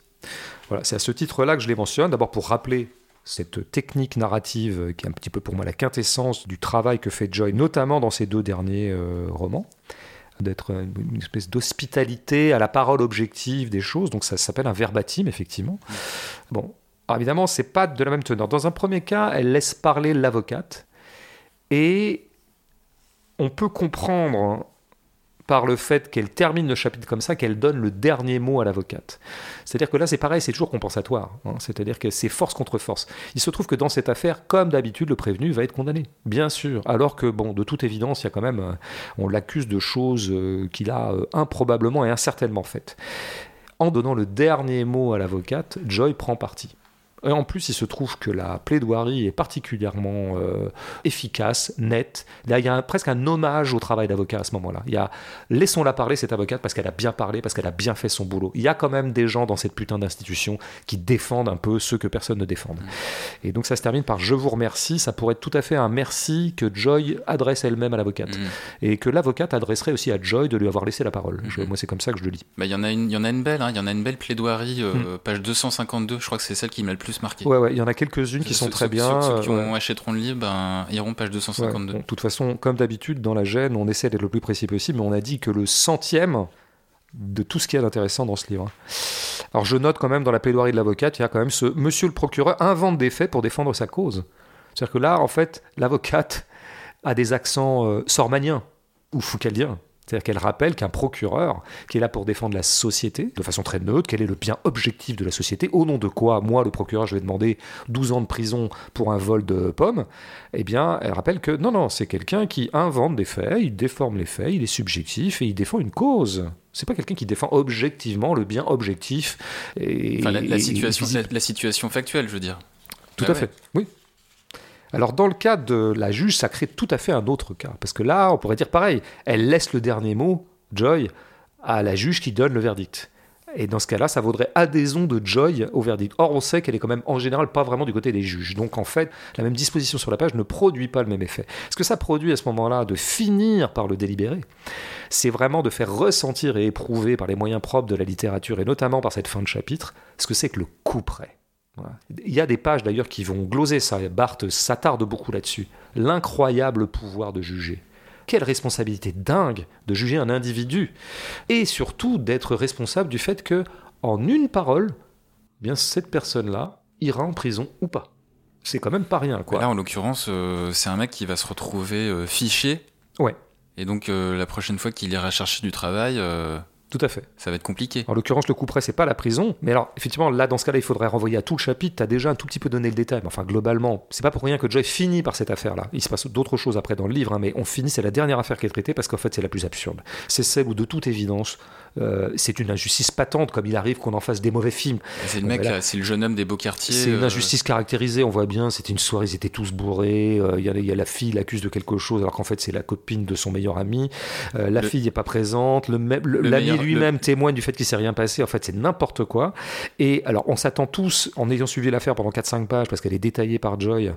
Voilà, c'est à ce titre-là que je les mentionne, d'abord pour rappeler cette technique narrative qui est un petit peu pour moi la quintessence du travail que fait Joy, notamment dans ses deux derniers euh, romans, d'être une espèce d'hospitalité à la parole objective des choses. Donc ça s'appelle un verbatim, effectivement. Bon, alors évidemment, c'est pas de la même teneur. Dans un premier cas, elle laisse parler l'avocate et on peut comprendre par le fait qu'elle termine le chapitre comme ça, qu'elle donne le dernier mot à l'avocate. C'est-à-dire que là, c'est pareil, c'est toujours compensatoire. Hein. C'est-à-dire que c'est force contre force. Il se trouve que dans cette affaire, comme d'habitude, le prévenu va être condamné, bien sûr. Alors que, bon, de toute évidence, il y a quand même, euh, on l'accuse de choses euh, qu'il a euh, improbablement et incertainement faites. En donnant le dernier mot à l'avocate, Joy prend parti. Et en plus, il se trouve que la plaidoirie est particulièrement euh, efficace, nette. Là, il y a presque un hommage au travail d'avocat à ce moment-là. Il y a laissons-la parler cette avocate parce qu'elle a bien parlé, parce qu'elle a bien fait son boulot. Il y a quand même des gens dans cette putain d'institution qui défendent un peu ceux que personne ne défend. Et donc ça se termine par je vous remercie. Ça pourrait être tout à fait un merci que Joy adresse elle-même à l'avocate mm. et que l'avocate adresserait aussi à Joy de lui avoir laissé la parole. Mm-hmm. moi, c'est comme ça que je le lis. Bah, il y en a une, y en a une belle. Hein. Il y en a une belle plaidoirie, euh, mm. page 252. Je crois que c'est celle qui m'a le plus marqué. Ouais, ouais. Il y en a quelques-unes qui sont très bien. Ceux, qui ont achèteront le livre, ben, iront page 252. de toute façon, comme d'habitude, dans la gêne, on essaie d'être le plus précis possible, mais on a dit que le centième de tout ce qu'il y a d'intéressant dans ce livre. Alors je note quand même dans la plaidoirie de l'avocate, il y a quand même ce monsieur le procureur invente des faits pour défendre sa cause. C'est-à-dire que là, en fait, l'avocate a des accents euh, sormaniens ou foucaldiens. C'est-à-dire qu'elle rappelle qu'un procureur, qui est là pour défendre la société, de façon très neutre, quel est le bien objectif de la société, au nom de quoi, moi, le procureur, je vais demander 12 ans de prison pour un vol de pommes, eh bien, elle rappelle que non, non, c'est quelqu'un qui invente des faits, il déforme les faits, il est subjectif et il défend une cause. C'est pas quelqu'un qui défend objectivement le bien objectif. Et, la, situation, la, situation factuelle, je veux dire. Tout à fait, oui. Alors dans le cas de la juge, ça crée tout à fait un autre cas. Parce que là, on pourrait dire pareil, elle laisse le dernier mot, Joy, à la juge qui donne le verdict. Et dans ce cas-là, ça vaudrait adhésion de Joy au verdict. Or, on sait qu'elle est quand même en général pas vraiment du côté des juges. Donc en fait, la même disposition sur la page ne produit pas le même effet. Ce que ça produit à ce moment-là, de finir par le délibérer, c'est vraiment de faire ressentir et éprouver par les moyens propres de la littérature, et notamment par cette fin de chapitre, ce que c'est que le coup Il y a des pages d'ailleurs qui vont gloser ça. Barthes s'attarde beaucoup là-dessus. L'incroyable pouvoir de juger. Quelle responsabilité dingue de juger un individu. Et surtout d'être responsable du fait que, en une parole, eh bien cette personne-là ira en prison ou pas. C'est quand même pas rien. Quoi. Là, en l'occurrence, euh, c'est un mec qui va se retrouver euh, fiché. Ouais. Et donc, euh, la prochaine fois qu'il ira chercher du travail tout à fait. Ça va être compliqué. En l'occurrence, le coup près, c'est pas la prison. Mais alors, effectivement, là, dans ce cas-là, il faudrait renvoyer à tout le chapitre. Tu as déjà un tout petit peu donné le détail. Mais enfin, globalement, c'est pas pour rien que Joy finit par cette affaire-là. Il se passe d'autres choses après dans le livre, hein, mais on finit, c'est la dernière affaire qui est traitée parce qu'en fait, c'est la plus absurde. C'est celle où, de toute évidence, euh, c'est une injustice patente, comme il arrive qu'on en fasse des mauvais films. C'est le mec, c'est le jeune homme des beaux quartiers. C'est une euh, injustice caractérisée, on voit bien. C'était une soirée, ils étaient tous bourrés. Euh, il y, y, a la fille, l'accuse de quelque chose, alors qu'en fait, c'est la copine de son meilleur ami. la fille n'est pas présente. L'ami lui-même témoigne du fait qu'il s'est rien passé. En fait, c'est n'importe quoi. Et alors, on s'attend tous, en ayant suivi l'affaire pendant 4-5 pages, parce qu'elle est détaillée par Joy,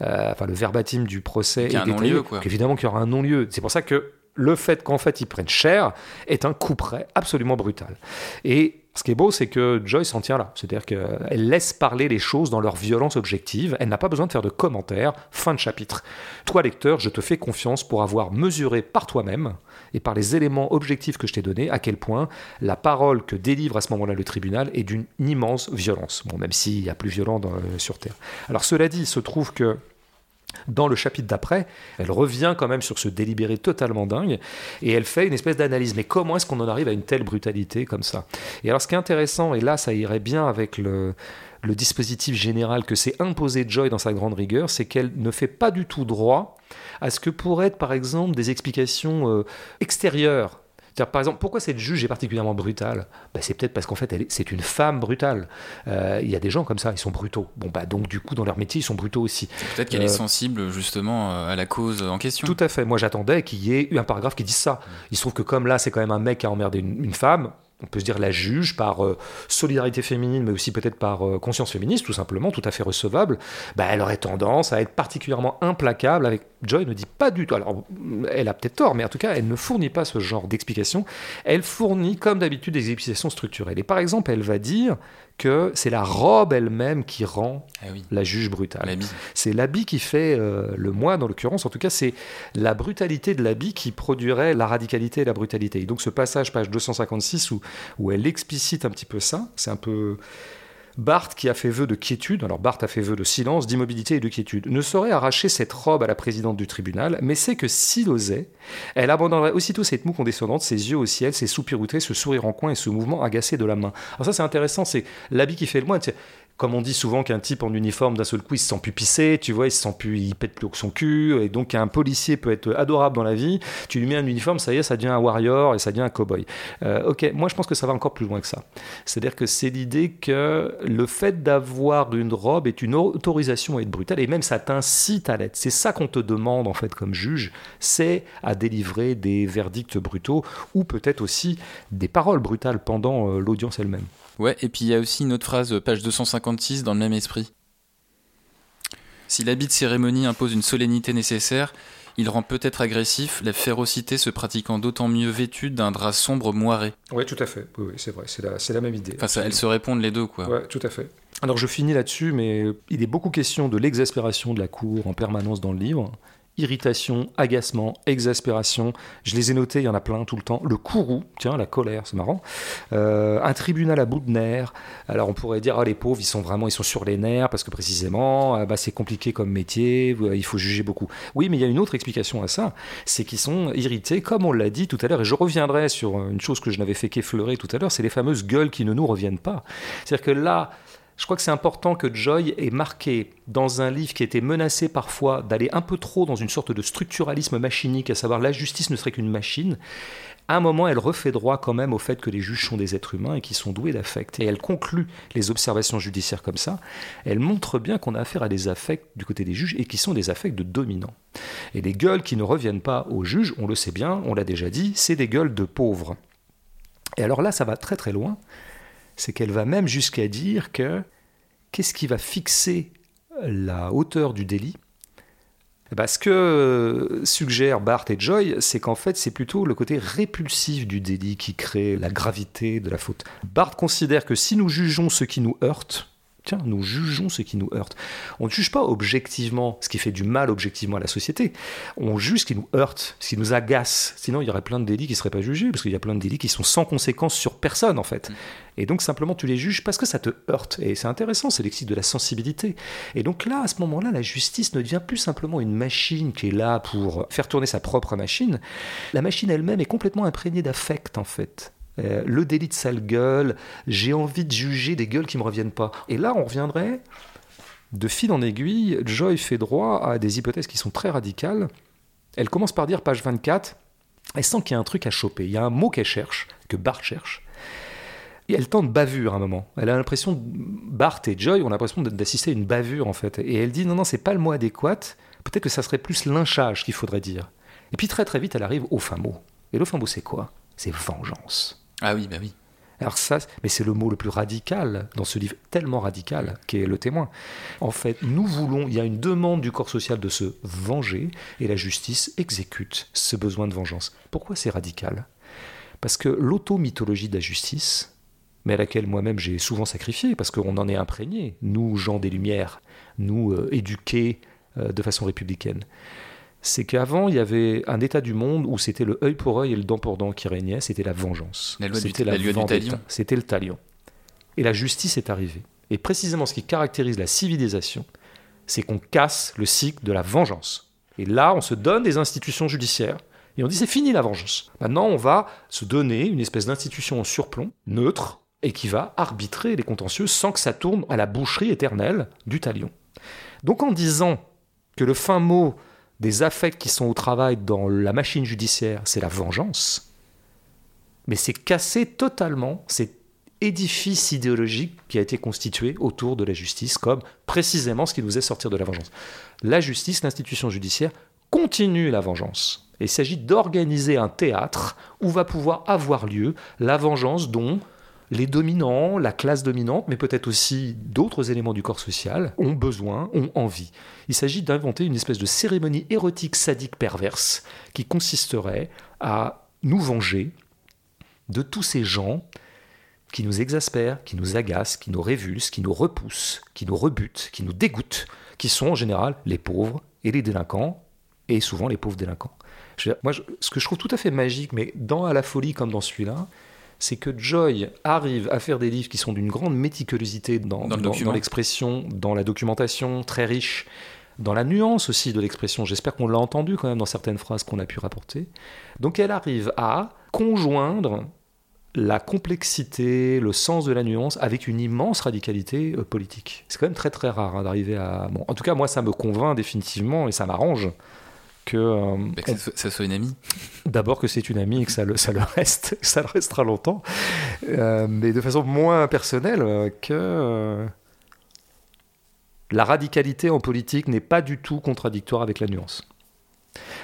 enfin, le verbatim du procès est détaillé. Évidemment qu'il y aura un non-lieu. C'est pour ça que le fait qu'en fait ils prennent cher est un coup près absolument brutal. Et ce qui est beau, c'est que Joyce s'en tient là. C'est-à-dire qu'elle laisse parler les choses dans leur violence objective. Elle n'a pas besoin de faire de commentaires. Fin de chapitre. Toi, lecteur, je te fais confiance pour avoir mesuré par toi-même et par les éléments objectifs que je t'ai donnés à quel point la parole que délivre à ce moment-là le tribunal est d'une immense violence. Bon, même s'il y a plus violent sur Terre. Alors, cela dit, il se trouve que dans le chapitre d'après, elle revient quand même sur ce délibéré totalement dingue et elle fait une espèce d'analyse. Mais comment est-ce qu'on en arrive à une telle brutalité comme ça? Et alors, ce qui est intéressant, et là, ça irait bien avec le, dispositif général que s'est imposé Joy dans sa grande rigueur, c'est qu'elle ne fait pas du tout droit à ce que pourraient être, par exemple, des explications euh, extérieures par exemple, pourquoi cette juge est particulièrement brutale? Bah, C'est peut-être parce qu'en fait, c'est une femme brutale. Euh, il y a des gens comme ça, ils sont brutaux. Bon, bah, donc, du coup, dans leur métier, ils sont brutaux aussi. Peut-être qu'elle est euh, sensible, justement, euh, à la cause en question. Tout à fait. Moi, j'attendais qu'il y ait eu un paragraphe qui dise ça. Il se trouve que, comme là, c'est quand même un mec qui a emmerdé une femme, on peut se dire la juge par euh, solidarité féminine, mais aussi peut-être par euh, conscience féministe, tout simplement, tout à fait recevable, bah, elle aurait tendance à être particulièrement implacable avec Joy ne dit pas du tout. Alors, elle a peut-être tort, mais en tout cas, elle ne fournit pas ce genre d'explication. Elle fournit, comme d'habitude, des explications structurelles. Et par exemple, elle va dire que c'est la robe elle-même qui rend ah la juge brutale. C'est l'habit qui fait euh, le moi, dans l'occurrence. En tout cas, c'est la brutalité de l'habit qui produirait la radicalité et la brutalité. Et donc, ce passage, page 256, où, où elle explicite un petit peu ça, c'est un peu Barthes, qui a fait vœu de quiétude, alors Barthes a fait vœu de silence, d'immobilité et de quiétude, ne saurait arracher cette robe à la présidente du tribunal, mais c'est que s'il osait, elle abandonnerait aussitôt cette moue condescendante, ses yeux au ciel, ses soupirs outrés, ce sourire en coin et ce mouvement agacé de la main. Alors ça c'est intéressant, c'est l'habit qui fait le moins. Comme on dit souvent qu'un type en uniforme d'un seul coup il se sent plus pissé, tu vois, il se sent plus, il pète plus que son cul, et donc un policier peut être adorable dans la vie, tu lui mets un uniforme, ça y est, ça devient un warrior et ça devient un cowboy. Euh, ok, moi je pense que ça va encore plus loin que ça. C'est-à-dire que c'est l'idée que le fait d'avoir une robe est une autorisation à être brutale, et même ça t'incite à l'être. C'est ça qu'on te demande en fait comme juge, c'est à délivrer des verdicts brutaux ou peut-être aussi des paroles brutales pendant euh, l'audience elle-même. Ouais, et puis il y a aussi une autre phrase, page 256, dans le même esprit. Si l'habit de cérémonie impose une solennité nécessaire, il rend peut-être agressif, la férocité se pratiquant d'autant mieux vêtue d'un drap sombre moiré. Oui, tout à fait. Oui, c'est vrai, c'est la, la, même idée. Enfin, ça, elles se répondent les deux, quoi. Ouais, tout à fait. Alors je finis là-dessus, mais il est beaucoup question de l'exaspération de la cour en permanence dans le livre irritation, agacement, exaspération. Je les ai notés, il y en a plein tout le temps. Le courroux, tiens, la colère, c'est marrant. Euh, un tribunal à bout de nerfs. Alors on pourrait dire, ah, les pauvres, ils sont vraiment, ils sont sur les nerfs parce que précisément, ah, bah, c'est compliqué comme métier, il faut juger beaucoup. Oui, mais il y a une autre explication à ça, c'est qu'ils sont irrités, comme on l'a dit tout à l'heure, et je reviendrai sur une chose que je n'avais fait qu'effleurer tout à l'heure, c'est les fameuses gueules qui ne nous reviennent pas. C'est-à-dire que là, je crois que c'est important que Joy ait marqué dans un livre qui était menacé parfois d'aller un peu trop dans une sorte de structuralisme machinique, à savoir la justice ne serait qu'une machine. À un moment, elle refait droit quand même au fait que les juges sont des êtres humains et qui sont doués d'affect. Et elle conclut les observations judiciaires comme ça. Elle montre bien qu'on a affaire à des affects du côté des juges et qui sont des affects de dominants. Et les gueules qui ne reviennent pas aux juges, on le sait bien, on l'a déjà dit, c'est des gueules de pauvres. Et alors là, ça va très très loin c'est qu'elle va même jusqu'à dire que qu'est-ce qui va fixer la hauteur du délit? Eh ben, ce que suggèrent Barthes et Joy, c'est qu'en fait, c'est plutôt le côté répulsif du délit qui crée la gravité de la faute. Barthes considère que si nous jugeons ce qui nous heurte, tiens, nous jugeons ce qui nous heurte. On ne juge pas objectivement ce qui fait du mal objectivement à la société. On juge ce qui nous heurte, ce qui nous agace. Sinon, il y aurait plein de délits qui ne seraient pas jugés, parce qu'il y a plein de délits qui sont sans conséquence sur personne, en fait. Et donc, simplement, tu les juges parce que ça te heurte. Et c'est intéressant, c'est l'exercice de la sensibilité. Et donc là, à ce moment-là, la justice ne devient plus simplement une machine qui est là pour faire tourner sa propre machine. La machine elle-même est complètement imprégnée d'affect, en fait. Euh, le délit de sale gueule, j'ai envie de juger des gueules qui ne me reviennent pas. Et là, on reviendrait de fil en aiguille, Joy fait droit à des hypothèses qui sont très radicales. Elle commence par dire, page 24, elle sent qu'il y a un truc à choper. Il y a un mot qu'elle cherche, que Bart cherche. Et elle tente bavure à un moment. Elle a l'impression, Bart et Joy ont l'impression d'assister à une bavure en fait. Et elle dit non, non, c'est pas le mot adéquat. Peut-être que ça serait plus lynchage qu'il faudrait dire. Et puis très très vite, elle arrive au fin mot. Et le fin mot, c'est quoi? C'est vengeance. Ah oui, bah oui. Alors ça, mais c'est le mot le plus radical dans ce livre, tellement radical, qui est le témoin. En fait, nous voulons, il y a une demande du corps social de se venger, et la justice exécute ce besoin de vengeance. Pourquoi c'est radical? Parce que l'auto-mythologie de la justice, mais à laquelle moi-même j'ai souvent sacrifié, parce qu'on en est imprégné, nous, gens des Lumières, nous, euh, éduqués euh, de façon républicaine, c'est qu'avant, il y avait un état du monde où c'était le œil pour œil et le dent pour dent qui régnait, c'était la vengeance. C'était la, C'était le talion. Et la justice est arrivée. Et précisément ce qui caractérise la civilisation, c'est qu'on casse le cycle de la vengeance. Et là, on se donne des institutions judiciaires. Et on dit c'est fini la vengeance. Maintenant, on va se donner une espèce d'institution en surplomb, neutre, et qui va arbitrer les contentieux sans que ça tourne à la boucherie éternelle du talion. Donc en disant que le fin mot des affects qui sont au travail dans la machine judiciaire, c'est la vengeance. Mais c'est casser totalement cet édifice idéologique qui a été constitué autour de la justice comme précisément ce qui nous faisait sortir de la vengeance. La justice, l'institution judiciaire, continue la vengeance. il s'agit d'organiser un théâtre où va pouvoir avoir lieu la vengeance dont les dominants, la classe dominante, mais peut-être aussi d'autres éléments du corps social, ont besoin, ont envie. Il s'agit d'inventer une espèce de cérémonie érotique sadique perverse qui consisterait à nous venger de tous ces gens qui nous exaspèrent, qui nous agacent, qui nous révulsent, qui nous repoussent, qui nous rebutent, qui nous dégoûtent, qui sont en général les pauvres et les délinquants, et souvent les pauvres délinquants. moi, ce que je trouve tout à fait magique, mais dans À la folie comme dans celui-là, c'est que Joy arrive à faire des livres qui sont d'une grande méticulosité dans, l'expression, dans la documentation, très riche, dans la nuance aussi de l'expression. J'espère qu'on l'a entendu quand même dans certaines phrases qu'on a pu rapporter. Donc elle arrive à conjoindre la complexité, le sens de la nuance avec une immense radicalité euh, politique. C'est quand même très très rare hein, d'arriver à... Bon, en tout cas, moi, ça me convainc définitivement et ça m'arrange que... euh, Bah, que ça, soit, ça soit une amie. D'abord que c'est une amie et que ça le, ça le reste, que ça le restera longtemps, Euh, mais de façon moins personnelle que euh, la radicalité en politique n'est pas du tout contradictoire avec la nuance.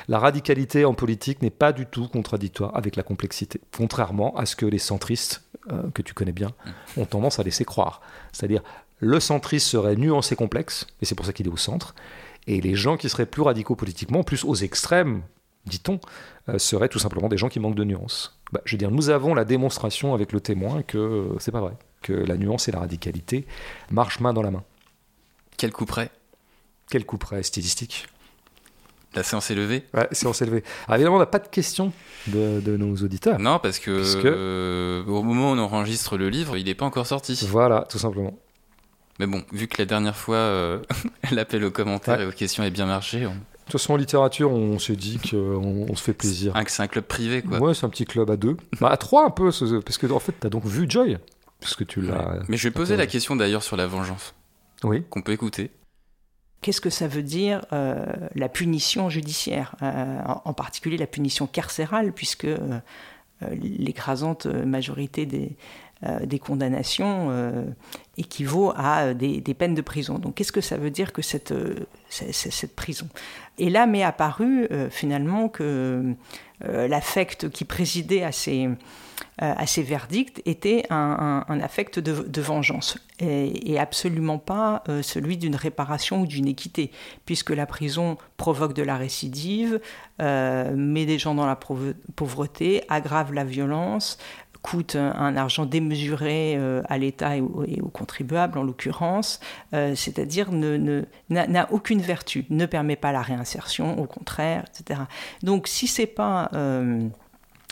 La radicalité en politique n'est pas du tout contradictoire avec la complexité, contrairement à ce que les centristes, euh, que tu connais bien, ont tendance à laisser croire. C'est-à-dire, le centriste serait nuancé complexe, et c'est pour ça qu'il est au centre, et les gens qui seraient plus radicaux politiquement, plus aux extrêmes, dit-on, euh, seraient tout simplement des gens qui manquent de nuance. Bah, je veux dire, nous avons la démonstration avec le témoin que euh, c'est pas vrai, que la nuance et la radicalité marchent main dans la main. Quel coup près? Quel coup près stylistique? La séance est levée Ouais, si on s'est levé. Alors évidemment, on n'a pas de questions de, de nos auditeurs. Non, parce que Puisque- euh, au moment où on enregistre le livre, il n'est pas encore sorti. Voilà, tout simplement. Mais bon, vu que la dernière fois, euh, l'appel aux commentaires Ouais. et aux questions a bien marché, on... De toute façon, en littérature, on s'est dit qu'on on se fait plaisir. Ah, que c'est un club privé, quoi. Ouais, c'est un petit club à deux. Bah, à trois un peu, ce- parce que en fait, t'as donc vu Joy, puisque tu l'as. Mais je vais poser la question d'ailleurs sur la vengeance, Oui. qu'on peut écouter. Qu'est-ce que ça veut dire euh, la punition judiciaire, euh, en, particulier la punition carcérale, puisque euh, euh, l'écrasante majorité des, euh, des condamnations euh, équivaut à euh, des, peines de prison. Donc qu'est-ce que ça veut dire que cette, cette prison? Et là m'est apparu finalement que l'affect qui présidait à ces, à ces verdicts était un, un- affect de, vengeance et, absolument pas celui d'une réparation ou d'une équité, puisque la prison provoque de la récidive, met des gens dans la pauv- pauvreté, aggrave la violence, coûte un, argent démesuré euh, à l'État et, au- et aux contribuables en l'occurrence, euh, c'est-à-dire ne- ne- n'a aucune vertu, ne permet pas la réinsertion, au contraire, etc. Donc si c'est pas euh,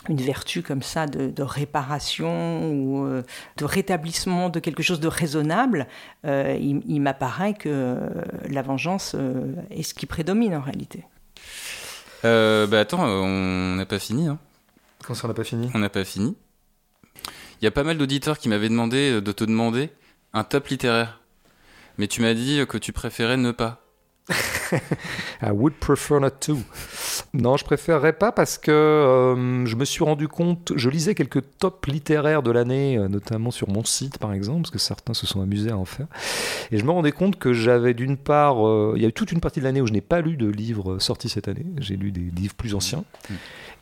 une vertu comme ça de, de réparation ou euh, de rétablissement de quelque chose de raisonnable, euh, il, il m'apparaît que euh, la vengeance est ce qui prédomine en réalité. Euh, bah attends, on n'a pas fini. Hein. Quand ça, on n'a pas fini? On n'a pas fini. Il y a pas mal d'auditeurs qui m'avaient demandé euh, de te demander un top littéraire. Mais tu m'as dit euh, que tu préférais ne pas. I would prefer not to. Non, je préférerais pas parce que euh, je me suis rendu compte, je lisais quelques tops littéraires de l'année, notamment sur mon site par exemple, parce que certains se sont amusés à en faire. Et je me rendais compte que j'avais d'une part, euh, il y a eu toute une partie de l'année où je n'ai pas lu de livres sortis cette année. J'ai lu des livres plus anciens. Mm.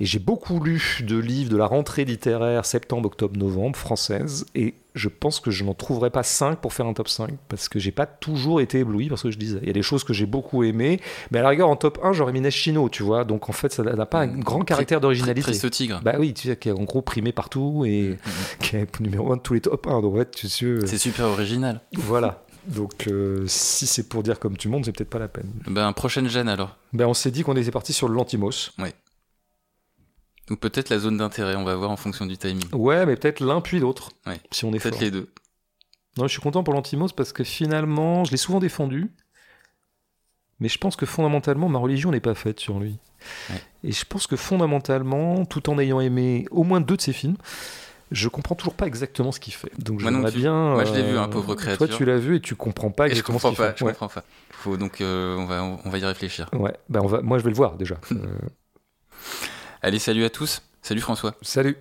Et j'ai beaucoup lu de livres de la rentrée littéraire septembre, octobre, novembre française. Et je pense que je n'en trouverai pas 5 pour faire un top 5 parce que j'ai pas toujours été ébloui par ce que je disais. Il y a des choses que j'ai beaucoup aimées, mais à la rigueur en top 1 j'aurais mis Chino, tu vois. Donc en fait ça n'a pas un grand caractère d'originalité. Triste tigre. Bah oui, tu sais, qui est en gros primé partout et qui est numéro 1 de tous les top 1. Donc en fait, tu sais, euh, C'est super original. voilà. Donc euh, si c'est pour dire comme tu montes, c'est peut-être pas la peine. Ben, prochaine gêne alors. Ben on s'est dit qu'on était parti sur le Lantimos. Ou peut-être la zone d'intérêt, on va voir en fonction du timing. Ouais, mais peut-être l'un puis l'autre. Ouais. Si on est Peut-être les deux. Non, je suis content pour l'Antimos parce que finalement, je l'ai souvent défendu. Mais je pense que fondamentalement, ma religion n'est pas faite sur lui. Ouais. Et je pense que fondamentalement, tout en ayant aimé au moins deux de ses films, je comprends toujours pas exactement ce qu'il fait. Donc Moi non bien. Moi, je l'ai vu, euh, un pauvre Toi, créature. tu l'as vu et tu comprends pas Et je exactement comprends ce qu'il pas, fait. je Ouais. comprends pas. Faut donc, euh, on, va, on va y réfléchir. Ouais. Ben, on va... Moi, je vais le voir déjà. Euh, Allez, salut à tous. Salut François. Salut.